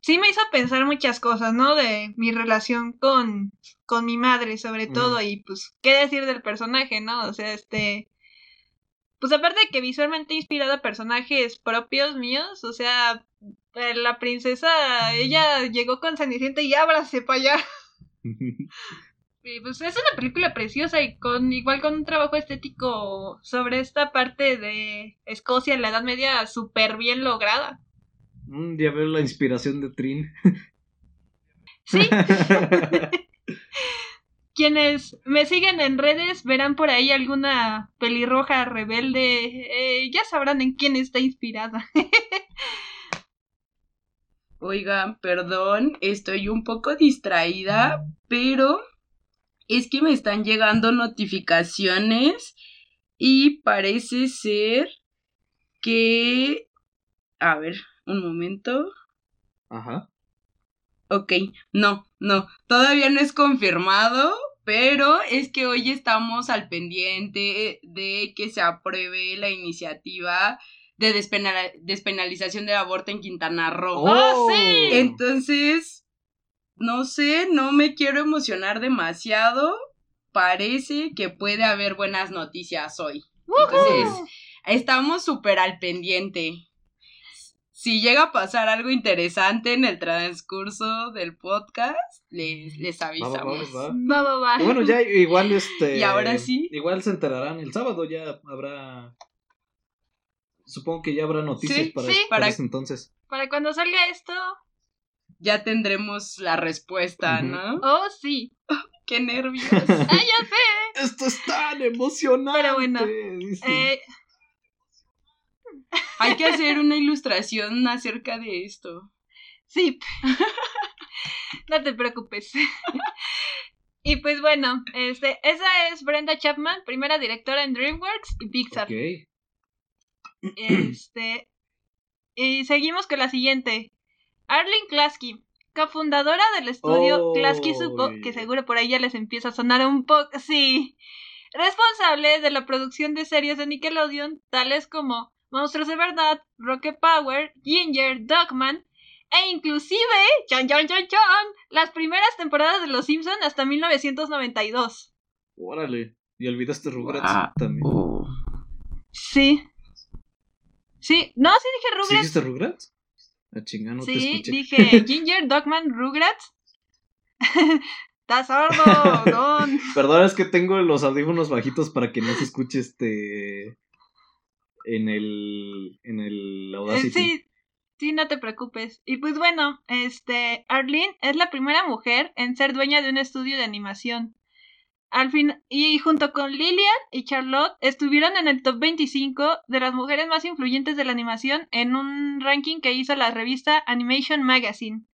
sí me hizo pensar muchas cosas, ¿no? De mi relación con, con mi madre, sobre Mm. todo, y pues, ¿qué decir del personaje, no? O sea, este, pues aparte de que visualmente inspirado a personajes propios míos, o sea, la princesa, ella llegó con Cenicienta y ábrase para allá. Y pues es una película preciosa y con igual con un trabajo estético sobre esta parte de Escocia en la Edad Media súper bien lograda. Un día veo la inspiración de Trin. Sí, quienes me siguen en redes verán por ahí alguna pelirroja rebelde, eh, ya sabrán en quién está inspirada. Oigan, perdón, estoy un poco distraída, pero es que me están llegando notificaciones y parece ser que... A ver, un momento. Ajá. Ok, no, no, todavía no es confirmado, pero es que hoy estamos al pendiente de que se apruebe la iniciativa de despenala- despenalización del aborto en Quintana Roo. ¡Oh, sí! Entonces, no sé, no me quiero emocionar demasiado. Parece que puede haber buenas noticias hoy. Entonces, estamos súper al pendiente. Si llega a pasar algo interesante en el transcurso del podcast, les, les Va, va, va, avisamos. va. Va, va, va. Y Bueno, ya igual este. Y ahora sí. Igual se enterarán el sábado, ya habrá. Supongo que ya habrá noticias Sí, para, sí. para Para- ese entonces. Para cuando salga esto, Ya tendremos la respuesta. ¿no? oh sí. ¡Qué nervios! Ah, ya sé. Esto es tan emocionante. Pero bueno. Eh, Hay que hacer una ilustración acerca de esto. Sí. no te preocupes. y pues bueno, este, esa es Brenda Chapman, primera directora en DreamWorks y Pixar. Ok. Este. Y seguimos con la siguiente. Arlene Klasky, cofundadora del estudio Oh, Klasky Supo, que seguro por ahí ya les empieza a sonar un poco. Sí. Responsable de la producción de series de Nickelodeon, tales como Monstruos de Verdad, Rocket Power, Ginger, Dogman, e inclusive, chan chan chan chan, las primeras temporadas de Los Simpson hasta 1992. Órale. Y olvidaste Rugrats Guau. también. Oh. Sí. Sí, no, sí dije ¿Sí Rugrats. dijiste Rugrats? A chinga, no te Sí, escuché. dije Ginger, Dogman, Rugrats. ¿Estás sordo, Don? Perdón, es que tengo los audífonos bajitos para que no se escuche este. En el. En el Audacity. sí, sí, no te preocupes. Y pues bueno, este, Arlene es la primera mujer en ser dueña de un estudio de animación. Al fin, y junto con Lillian y Charlotte estuvieron en el top 25 de las mujeres más influyentes de la animación en un ranking que hizo la revista Animation Magazine.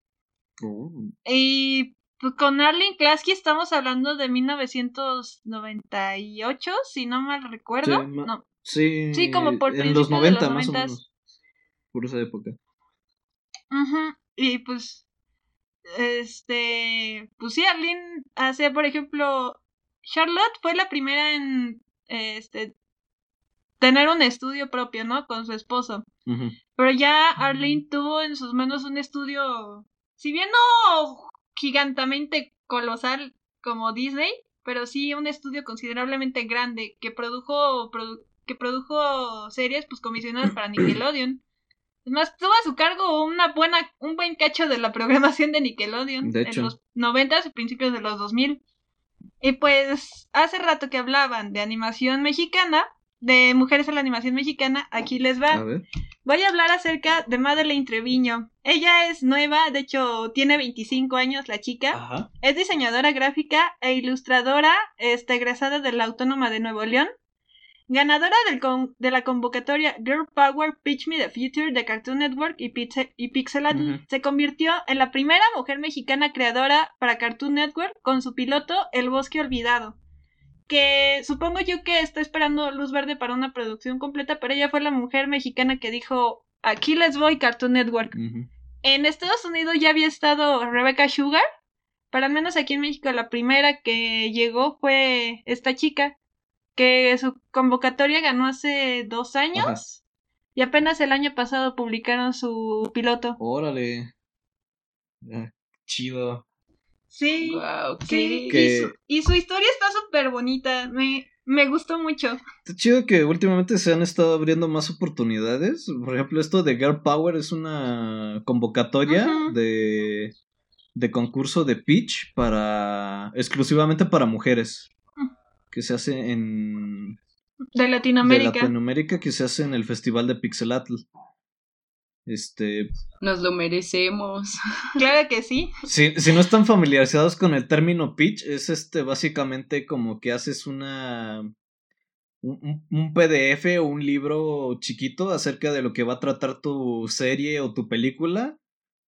Oh, Y pues, con Arlene Klasky estamos hablando de 1998, si no mal recuerdo. Sí, no, Sí, Sí, como por en los principios de 90 los más o 90s. menos. Por esa época. Y pues, este, pues sí, Arlene hace, por ejemplo, Charlotte fue la primera en, este, tener un estudio propio, ¿no? Con su esposo. Pero ya Arlene tuvo en sus manos un estudio, si bien no gigantamente colosal como Disney, pero sí un estudio considerablemente grande que produjo, produ- que produjo series pues comisionadas para Nickelodeon. Es más, tuvo a su cargo una buena, un buen cacho de la programación de Nickelodeon De en los 90 y principios de los 2000. Y pues hace rato que hablaban de animación mexicana, de mujeres en la animación mexicana, aquí les va. A ver. Voy a hablar acerca de Madeleine Treviño. Ella es nueva, de hecho tiene 25 años la chica. Ajá. Es diseñadora gráfica e ilustradora, este, egresada de la Autónoma de Nuevo León. Ganadora del con- de la convocatoria Girl Power Pitch Me the Future de Cartoon Network y, Pixel y Pixelatl, Ujú. se convirtió en la primera mujer mexicana creadora para Cartoon Network con su piloto El Bosque Olvidado. Que supongo yo que está esperando luz verde para una producción completa, pero ella fue la mujer mexicana que dijo: Aquí les voy, Cartoon Network. En Estados Unidos ya había estado Rebecca Sugar, pero al menos aquí en México la primera que llegó fue esta chica, que su convocatoria ganó hace dos años Ajá. y apenas el año pasado publicaron su piloto. Órale. Ah, chido. Sí, sí, qué- y, su, y su historia está súper bonita, me, me gustó mucho. Está chido que últimamente se han estado abriendo más oportunidades. Por ejemplo, esto de Girl Power es una convocatoria de, de concurso de pitch para exclusivamente para mujeres. Que se hace en De Latinoamérica. de Latinoamérica, que se hace en el Festival de Pixelatl. Este, Nos lo merecemos. Claro que sí. si, si no están familiarizados con el término pitch, es este básicamente como que haces una un, un- un PDF o un libro chiquito acerca de lo que va a tratar tu serie o tu película.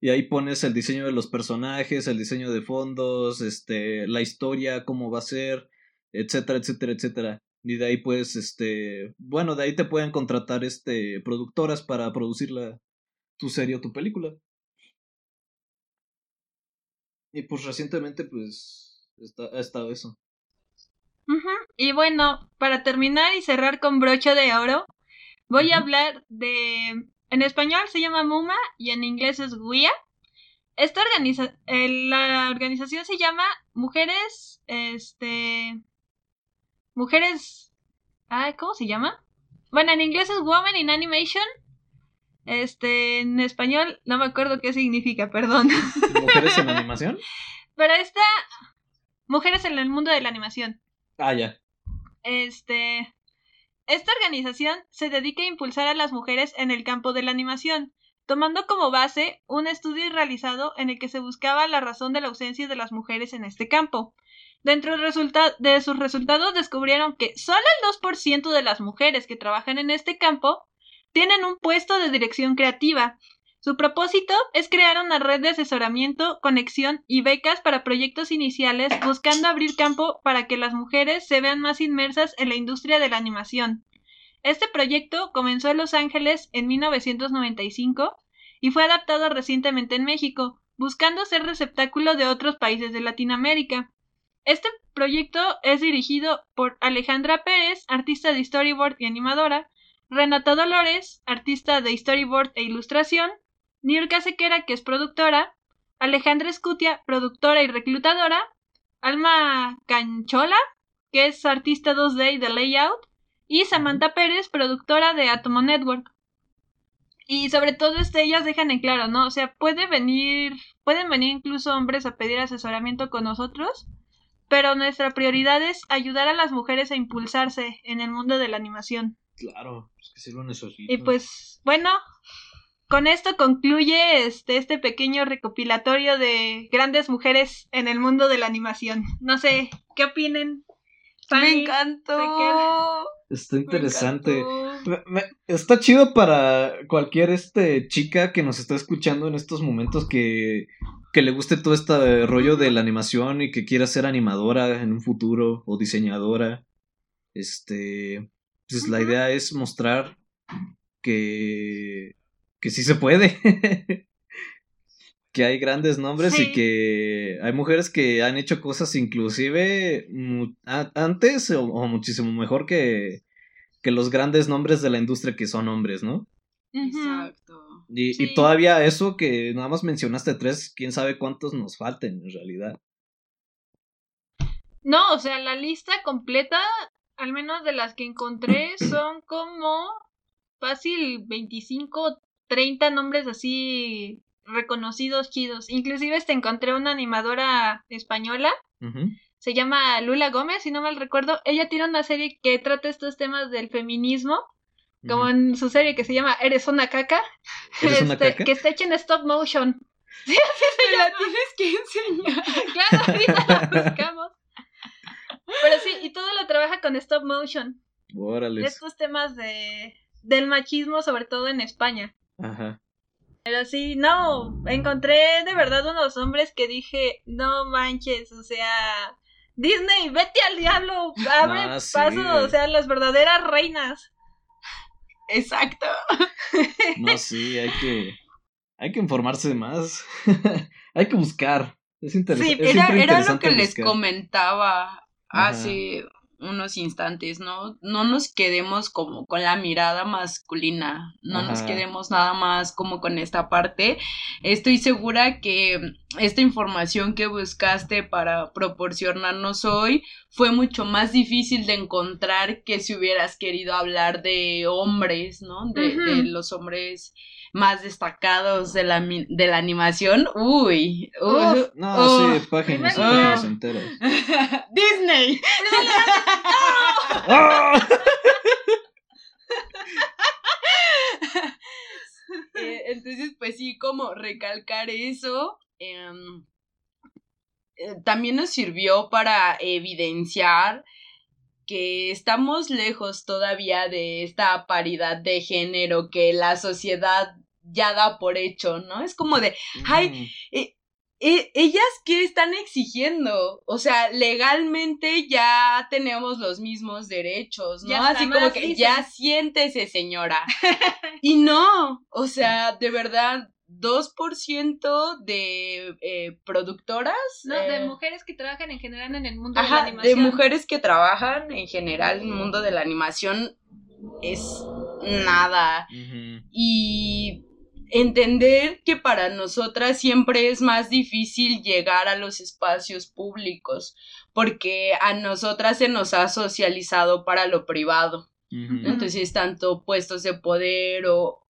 Y ahí pones el diseño de los personajes, el diseño de fondos, este, la historia, cómo va a ser, etcétera, etcétera, etcétera. Y de ahí pues, este, bueno, de ahí te pueden contratar este productoras para producir la, tu serie o tu película. Y pues recientemente pues está, ha estado eso. Y bueno, para terminar y cerrar con broche de oro, voy a hablar de... En español se llama MUMA y en inglés es GUIA. Esta organiza... eh, la organización se llama Mujeres... Este... Mujeres... Ay, ¿cómo se llama? Bueno, en inglés es Women in Animation. Este, en español no me acuerdo qué significa, perdón. ¿Mujeres en animación? Pero esta... Mujeres en el mundo de la animación. Ah, ya. Este. Esta organización se dedica a impulsar a las mujeres en el campo de la animación, tomando como base un estudio realizado en el que se buscaba la razón de la ausencia de las mujeres en este campo. Dentro de sus resultados descubrieron que solo el 2% de las mujeres que trabajan en este campo tienen un puesto de dirección creativa. Su propósito es crear una red de asesoramiento, conexión y becas para proyectos iniciales buscando abrir campo para que las mujeres se vean más inmersas en la industria de la animación. Este proyecto comenzó en Los Ángeles en 1995 y fue adaptado recientemente en México, buscando ser receptáculo de otros países de Latinoamérica. Este proyecto es dirigido por Alejandra Pérez, artista de storyboard y animadora, Renata Dolores, artista de storyboard e ilustración, Nirka Sequera, que es productora, Alejandra Escutia, productora y reclutadora, Alma Canchola, que es artista 2D y de layout, y Samantha Pérez, productora de Atomo Network. Y sobre todo este, ellas dejan en claro, ¿no? O sea, puede venir, pueden venir incluso hombres a pedir asesoramiento con nosotros, pero nuestra prioridad es ayudar a las mujeres a impulsarse en el mundo de la animación. Claro, es que sí lo necesito. Y pues, bueno, con esto concluye este, este pequeño recopilatorio de grandes mujeres en el mundo de la animación. No sé, ¿qué opinen? Me encantó. Está interesante. está chido para cualquier este chica que nos está escuchando en estos momentos que, que le guste todo este rollo de la animación y que quiera ser animadora en un futuro o diseñadora. Este, pues la idea es mostrar que que sí se puede. que hay grandes nombres y que hay mujeres que han hecho cosas inclusive antes o, muchísimo mejor que, que los grandes nombres de la industria que son hombres, ¿no? Exacto. Y, y, todavía eso que nada más mencionaste tres, quién sabe cuántos nos falten en realidad. No, o sea, la lista completa, al menos de las que encontré, son como fácil 25 30 nombres así reconocidos, chidos. Inclusive este encontré una animadora española. Se llama Lula Gómez, si no mal recuerdo. Ella tiene una serie que trata estos temas del feminismo. Como en su serie que se llama Eres una caca. Este, que está hecha en stop motion. Sí, así se la tienes que enseñar. claro, ahorita la buscamos. Pero sí, y todo lo trabaja con stop motion. Órale. Estos temas de del machismo, sobre todo en España. Ajá. Pero sí, no, encontré de verdad unos hombres que dije, no manches, o sea, Disney, vete al diablo, abre ah, paso, o sea, las verdaderas reinas. Exacto. No, sí, hay que, hay que informarse más, hay que buscar. Es interesante. Sí, era, lo que les comentaba hace unos instantes, ¿no? No nos quedemos como con la mirada masculina, no nos quedemos nada más como con esta parte. Estoy segura que esta información que buscaste para proporcionarnos hoy fue mucho más difícil de encontrar que si hubieras querido hablar de hombres, ¿no? De, de los hombres más destacados de la, de la animación. Uy, no, sí, páginas, páginas enteras. Disney. Eh, entonces, pues sí, como recalcar eso. Em, eh, también nos sirvió para evidenciar que estamos lejos todavía de esta paridad de género que la sociedad ya da por hecho, ¿no? Es como de, ay, eh, eh, ellas qué están exigiendo, o sea, legalmente ya tenemos los mismos derechos, ¿no? Así como que ya siéntese, señora. y no, o sea, de verdad, 2% de eh, productoras. No, de eh, mujeres que trabajan en general en el mundo de la animación. De mujeres que trabajan en general en el mundo de la animación es nada. Y entender que para nosotras siempre es más difícil llegar a los espacios públicos, porque a nosotras se nos ha socializado para lo privado. Entonces, tanto puestos de poder o,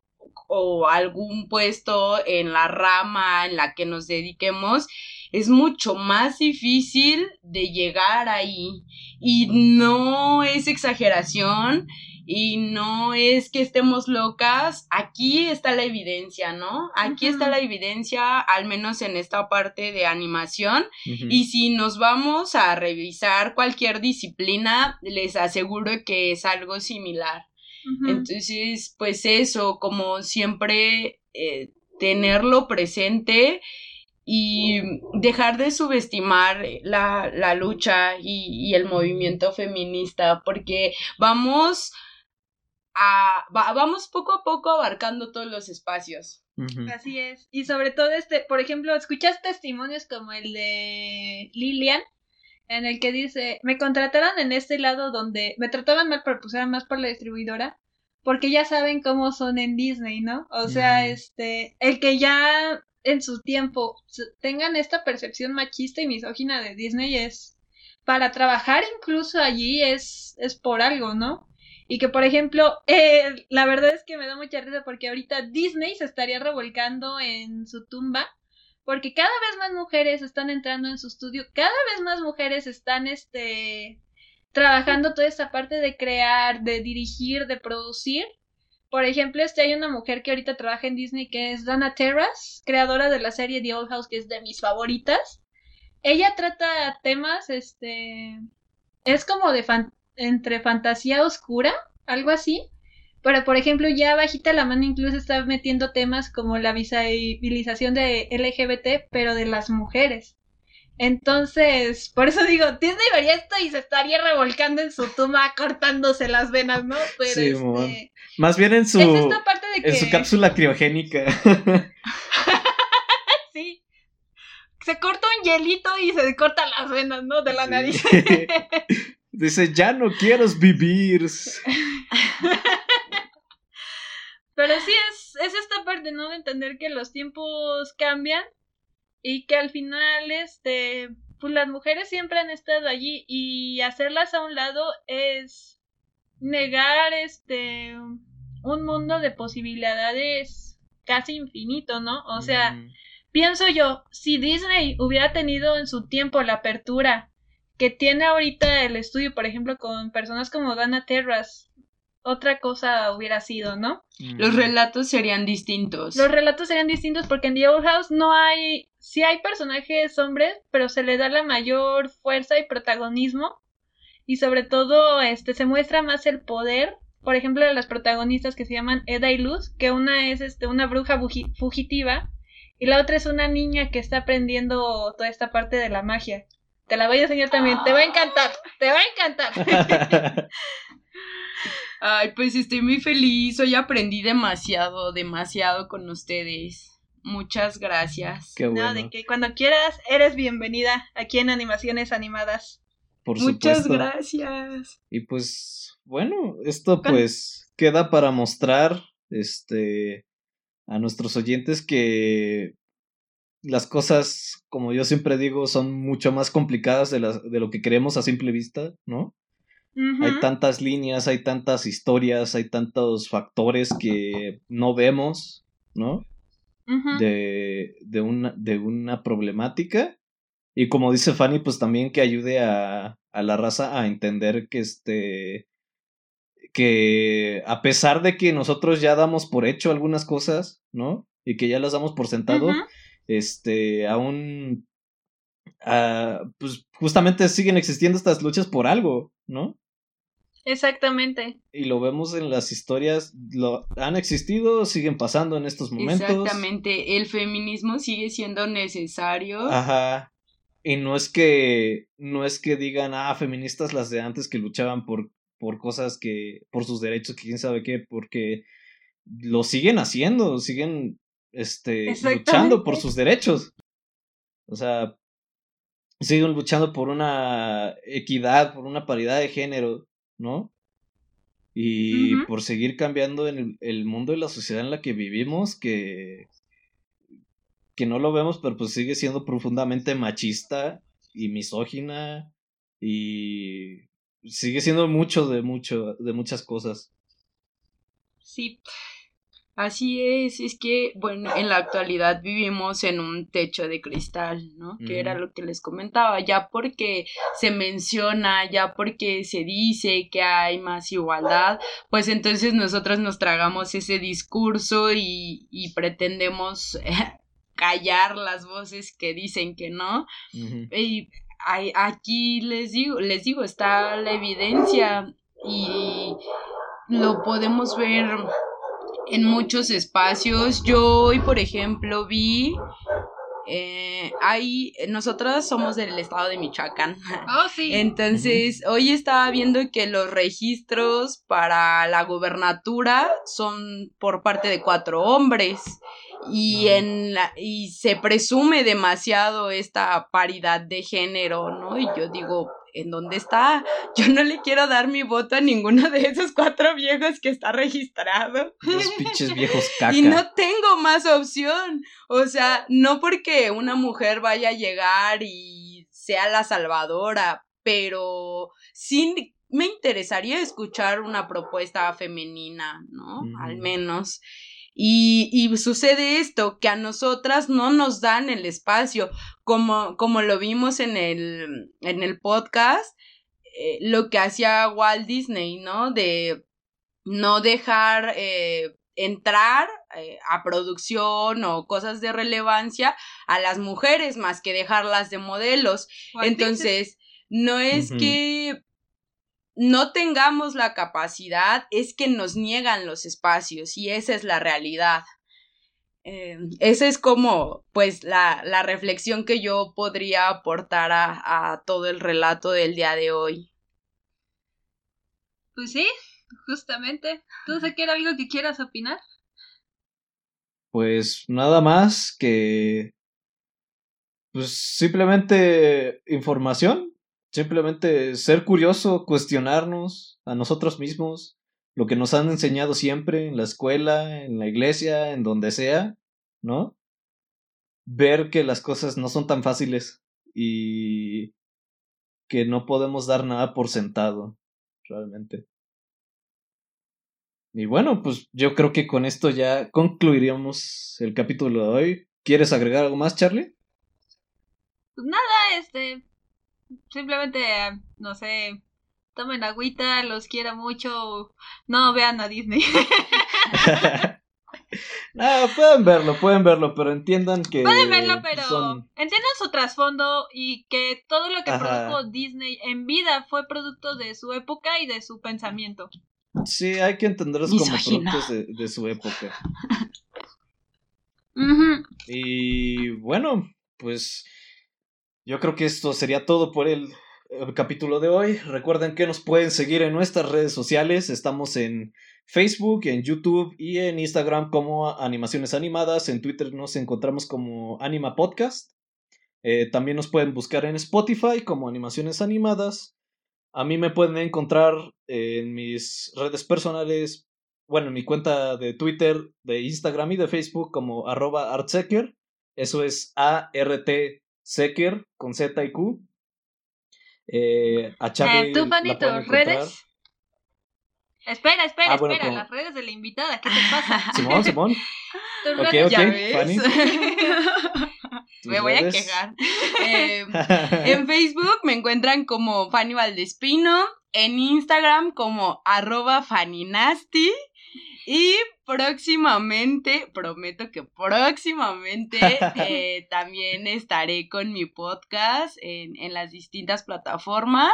o algún puesto en la rama en la que nos dediquemos, es mucho más difícil de llegar ahí. Y no es exageración y no es que estemos locas, aquí está la evidencia, ¿no? Aquí está la evidencia, al menos en esta parte de animación, y si nos vamos a revisar cualquier disciplina, les aseguro que es algo similar. Entonces, pues eso, como siempre, eh, tenerlo presente y dejar de subestimar la, la lucha y, y, el movimiento feminista, porque vamos a, vamos poco a poco abarcando todos los espacios. Así es. Y sobre todo este, por ejemplo, escuchas testimonios como el de Lilian, en el que dice, me contrataron en este lado donde me trataban mal, pero pues más por la distribuidora, porque ya saben cómo son en Disney, ¿no? O sea, este, el que ya en su tiempo tengan esta percepción machista y misógina de Disney es para trabajar incluso allí es, es por algo, ¿no? Y que, por ejemplo, eh, la verdad es que me da mucha risa porque ahorita Disney se estaría revolcando en su tumba porque cada vez más mujeres están entrando en su estudio, cada vez más mujeres están este trabajando toda esta parte de crear, de dirigir, de producir por ejemplo, este hay una mujer que ahorita trabaja en Disney que es Dana Terras, creadora de la serie The Old House, que es de mis favoritas. Ella trata temas, este, es como de entre fantasía oscura, algo así. Pero, por ejemplo, ya bajita la mano incluso está metiendo temas como la visibilización de LGBT, pero de las mujeres. Entonces, por eso digo, Disney vería esto y se estaría revolcando en su tumba cortándose las venas, ¿no? Pero sí, este, Más bien en su, en su cápsula criogénica. sí. Se corta un hielito y se corta las venas, ¿no? De la nariz. Dice, ya no quiero vivir. Pero sí es, es esta parte, ¿no? De entender que los tiempos cambian y que al final, este, pues las mujeres siempre han estado allí y hacerlas a un lado es negar, este, un mundo de posibilidades casi infinito, ¿no? O sea, pienso yo, si Disney hubiera tenido en su tiempo la apertura que tiene ahorita el estudio, por ejemplo, con personas como Dana Terras, otra cosa hubiera sido, ¿no? Los relatos serían distintos. Los relatos serían distintos porque en The Old House no hay, sí hay personajes hombres, pero se le da la mayor fuerza y protagonismo y sobre todo este se muestra más el poder, por ejemplo, de las protagonistas que se llaman Eda y Luz, que una es este una bruja fugitiva y la otra es una niña que está aprendiendo toda esta parte de la magia. Te la voy a enseñar también, te va a encantar, te va a encantar. Ay, pues estoy muy feliz. Hoy aprendí demasiado, demasiado con ustedes. Muchas gracias. Qué bueno. No, de que cuando quieras eres bienvenida aquí en Animaciones Animadas. Por Muchas gracias. Y pues, bueno, esto pues queda para mostrar este a nuestros oyentes que las cosas, como yo siempre digo, son mucho más complicadas de, las, de lo que creemos a simple vista, ¿no? Hay tantas líneas, hay tantas historias, hay tantos factores que no vemos, ¿no? de, de, una, de una problemática. Y como dice Fanny, pues también que ayude a, a la raza a entender que este que a pesar de que nosotros ya damos por hecho algunas cosas, ¿no? Y que ya las damos por sentado, este, aún, ah, pues justamente siguen existiendo estas luchas por algo, ¿no? Exactamente. Y lo vemos en las historias, lo han existido, siguen pasando en estos momentos. Exactamente, el feminismo sigue siendo necesario. Ajá. Y no es que no es que digan, ah, feministas las de antes que luchaban por por cosas que por sus derechos, que quién sabe qué, porque lo siguen haciendo, siguen este luchando por sus derechos. O sea, siguen luchando por una equidad, por una paridad de género, ¿no? Y por seguir cambiando en el, mundo y la sociedad en la que vivimos, que, que no lo vemos, pero pues sigue siendo profundamente machista y misógina y sigue siendo mucho de mucho, de muchas cosas. Sí. Así es, es que, bueno, en la actualidad vivimos en un techo de cristal, ¿no? Que era lo que les comentaba, ya porque se menciona, ya porque se dice que hay más igualdad, pues entonces nosotros nos tragamos ese discurso y, y pretendemos callar las voces que dicen que no. Y aquí les digo, les digo, está la evidencia y lo podemos ver en muchos espacios. Yo hoy, por ejemplo, vi eh, ahí, nosotros somos del estado de Michoacán. Oh, sí. Entonces, hoy estaba viendo que los registros para la gubernatura son por parte de cuatro hombres. Y, en la, y se presume demasiado esta paridad de género, ¿no? Y yo digo, ¿en dónde está? Yo no le quiero dar mi voto a ninguno de esos cuatro viejos que está registrado. Los pinches viejos caca. Y no tengo más opción. O sea, no porque una mujer vaya a llegar y sea la salvadora, pero sí me interesaría escuchar una propuesta femenina, ¿no? Al menos. Y, y, sucede esto, que a nosotras no nos dan el espacio, como, como lo vimos en el, en el podcast, eh, lo que hacía Walt Disney, ¿no? De no dejar eh, entrar eh, a producción o cosas de relevancia a las mujeres más que dejarlas de modelos. Entonces, no es que no tengamos la capacidad, es que nos niegan los espacios y esa es la realidad. Eh, esa es como, pues, la, la, reflexión que yo podría aportar a, a todo el relato del día de hoy. Pues sí, justamente. ¿Tú sé que era algo que quieras opinar? Pues nada más que... Pues simplemente información, Simplemente ser curioso, cuestionarnos a nosotros mismos, lo que nos han enseñado siempre en la escuela, en la iglesia, en donde sea, ¿no? Ver que las cosas no son tan fáciles y que no podemos dar nada por sentado, realmente. Y bueno, pues yo creo que con esto ya concluiríamos el capítulo de hoy. ¿Quieres agregar algo más, Charlie? Pues nada, este, Simplemente, no sé, tomen agüita, los quiero mucho. No vean a Disney. no, pueden verlo, pueden verlo, pero entiendan que. Pueden verlo, pero entiendan su trasfondo y que todo lo que produjo Disney en vida fue producto de su época y de su pensamiento. Sí, hay que entenderlos como productos de, su época. Y bueno, pues yo creo que esto sería todo por el, capítulo de hoy. Recuerden que nos pueden seguir en nuestras redes sociales. Estamos en Facebook, en YouTube y en Instagram como Animaciones Animadas. En Twitter nos encontramos como Anima Podcast. Eh, también nos pueden buscar en Spotify como Animaciones Animadas. A mí me pueden encontrar en mis redes personales, bueno, en mi cuenta de Twitter, de Instagram y de Facebook como arroba artsecker. Eso es A-R-T Secker con Z y Q. Eh, a Charlie. Eh, ¿Tú, Panito, redes? Espera, espera, ah, espera, las redes de la invitada, ¿qué te pasa? Simón, Simón. ok, ok, Fanny. me voy a quejar. Eh, en Facebook me encuentran como Fanny Valdespino, en Instagram como arroba Fanny Nasty y próximamente, prometo que próximamente eh, también estaré con mi podcast en, en las distintas plataformas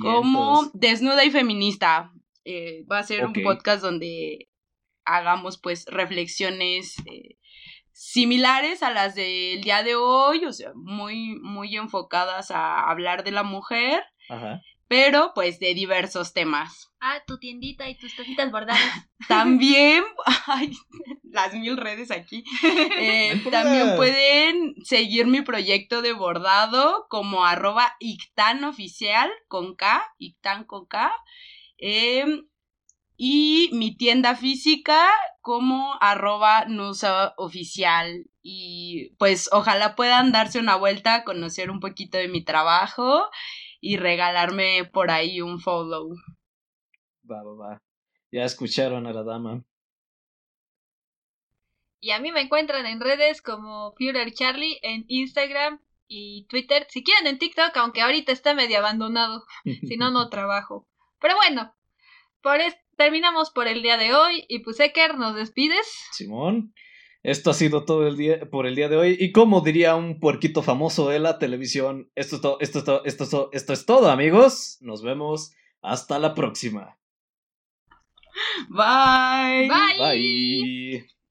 como Desnuda y Feminista. Eh, va a ser un podcast donde hagamos pues reflexiones eh, similares a las del día de hoy, o sea, muy, muy enfocadas a hablar de la mujer. Ajá pero pues de diversos temas. Ah, tu tiendita y tus cositas bordadas. También, ay, las mil redes aquí. Eh, también pueden seguir mi proyecto de bordado como arroba ictan oficial con K, ictan con K. Em, y mi tienda física como arroba nusa oficial. Y pues ojalá puedan darse una vuelta, conocer un poquito de mi trabajo y regalarme por ahí un follow. Va, va, va. Ya escucharon a la dama. Y a mí me encuentran en redes como Führer Charlie en Instagram y Twitter. Si quieren en TikTok, aunque ahorita está medio abandonado. si no, no trabajo. Pero bueno, por terminamos por el día de hoy. Y pues, Eker, ¿nos despides? Simón. Esto ha sido todo el día por el día de hoy. Y como diría un puerquito famoso de la televisión, esto es todo, esto es todo, esto esto es todo, amigos. Nos vemos hasta la próxima. Bye. Bye. Bye.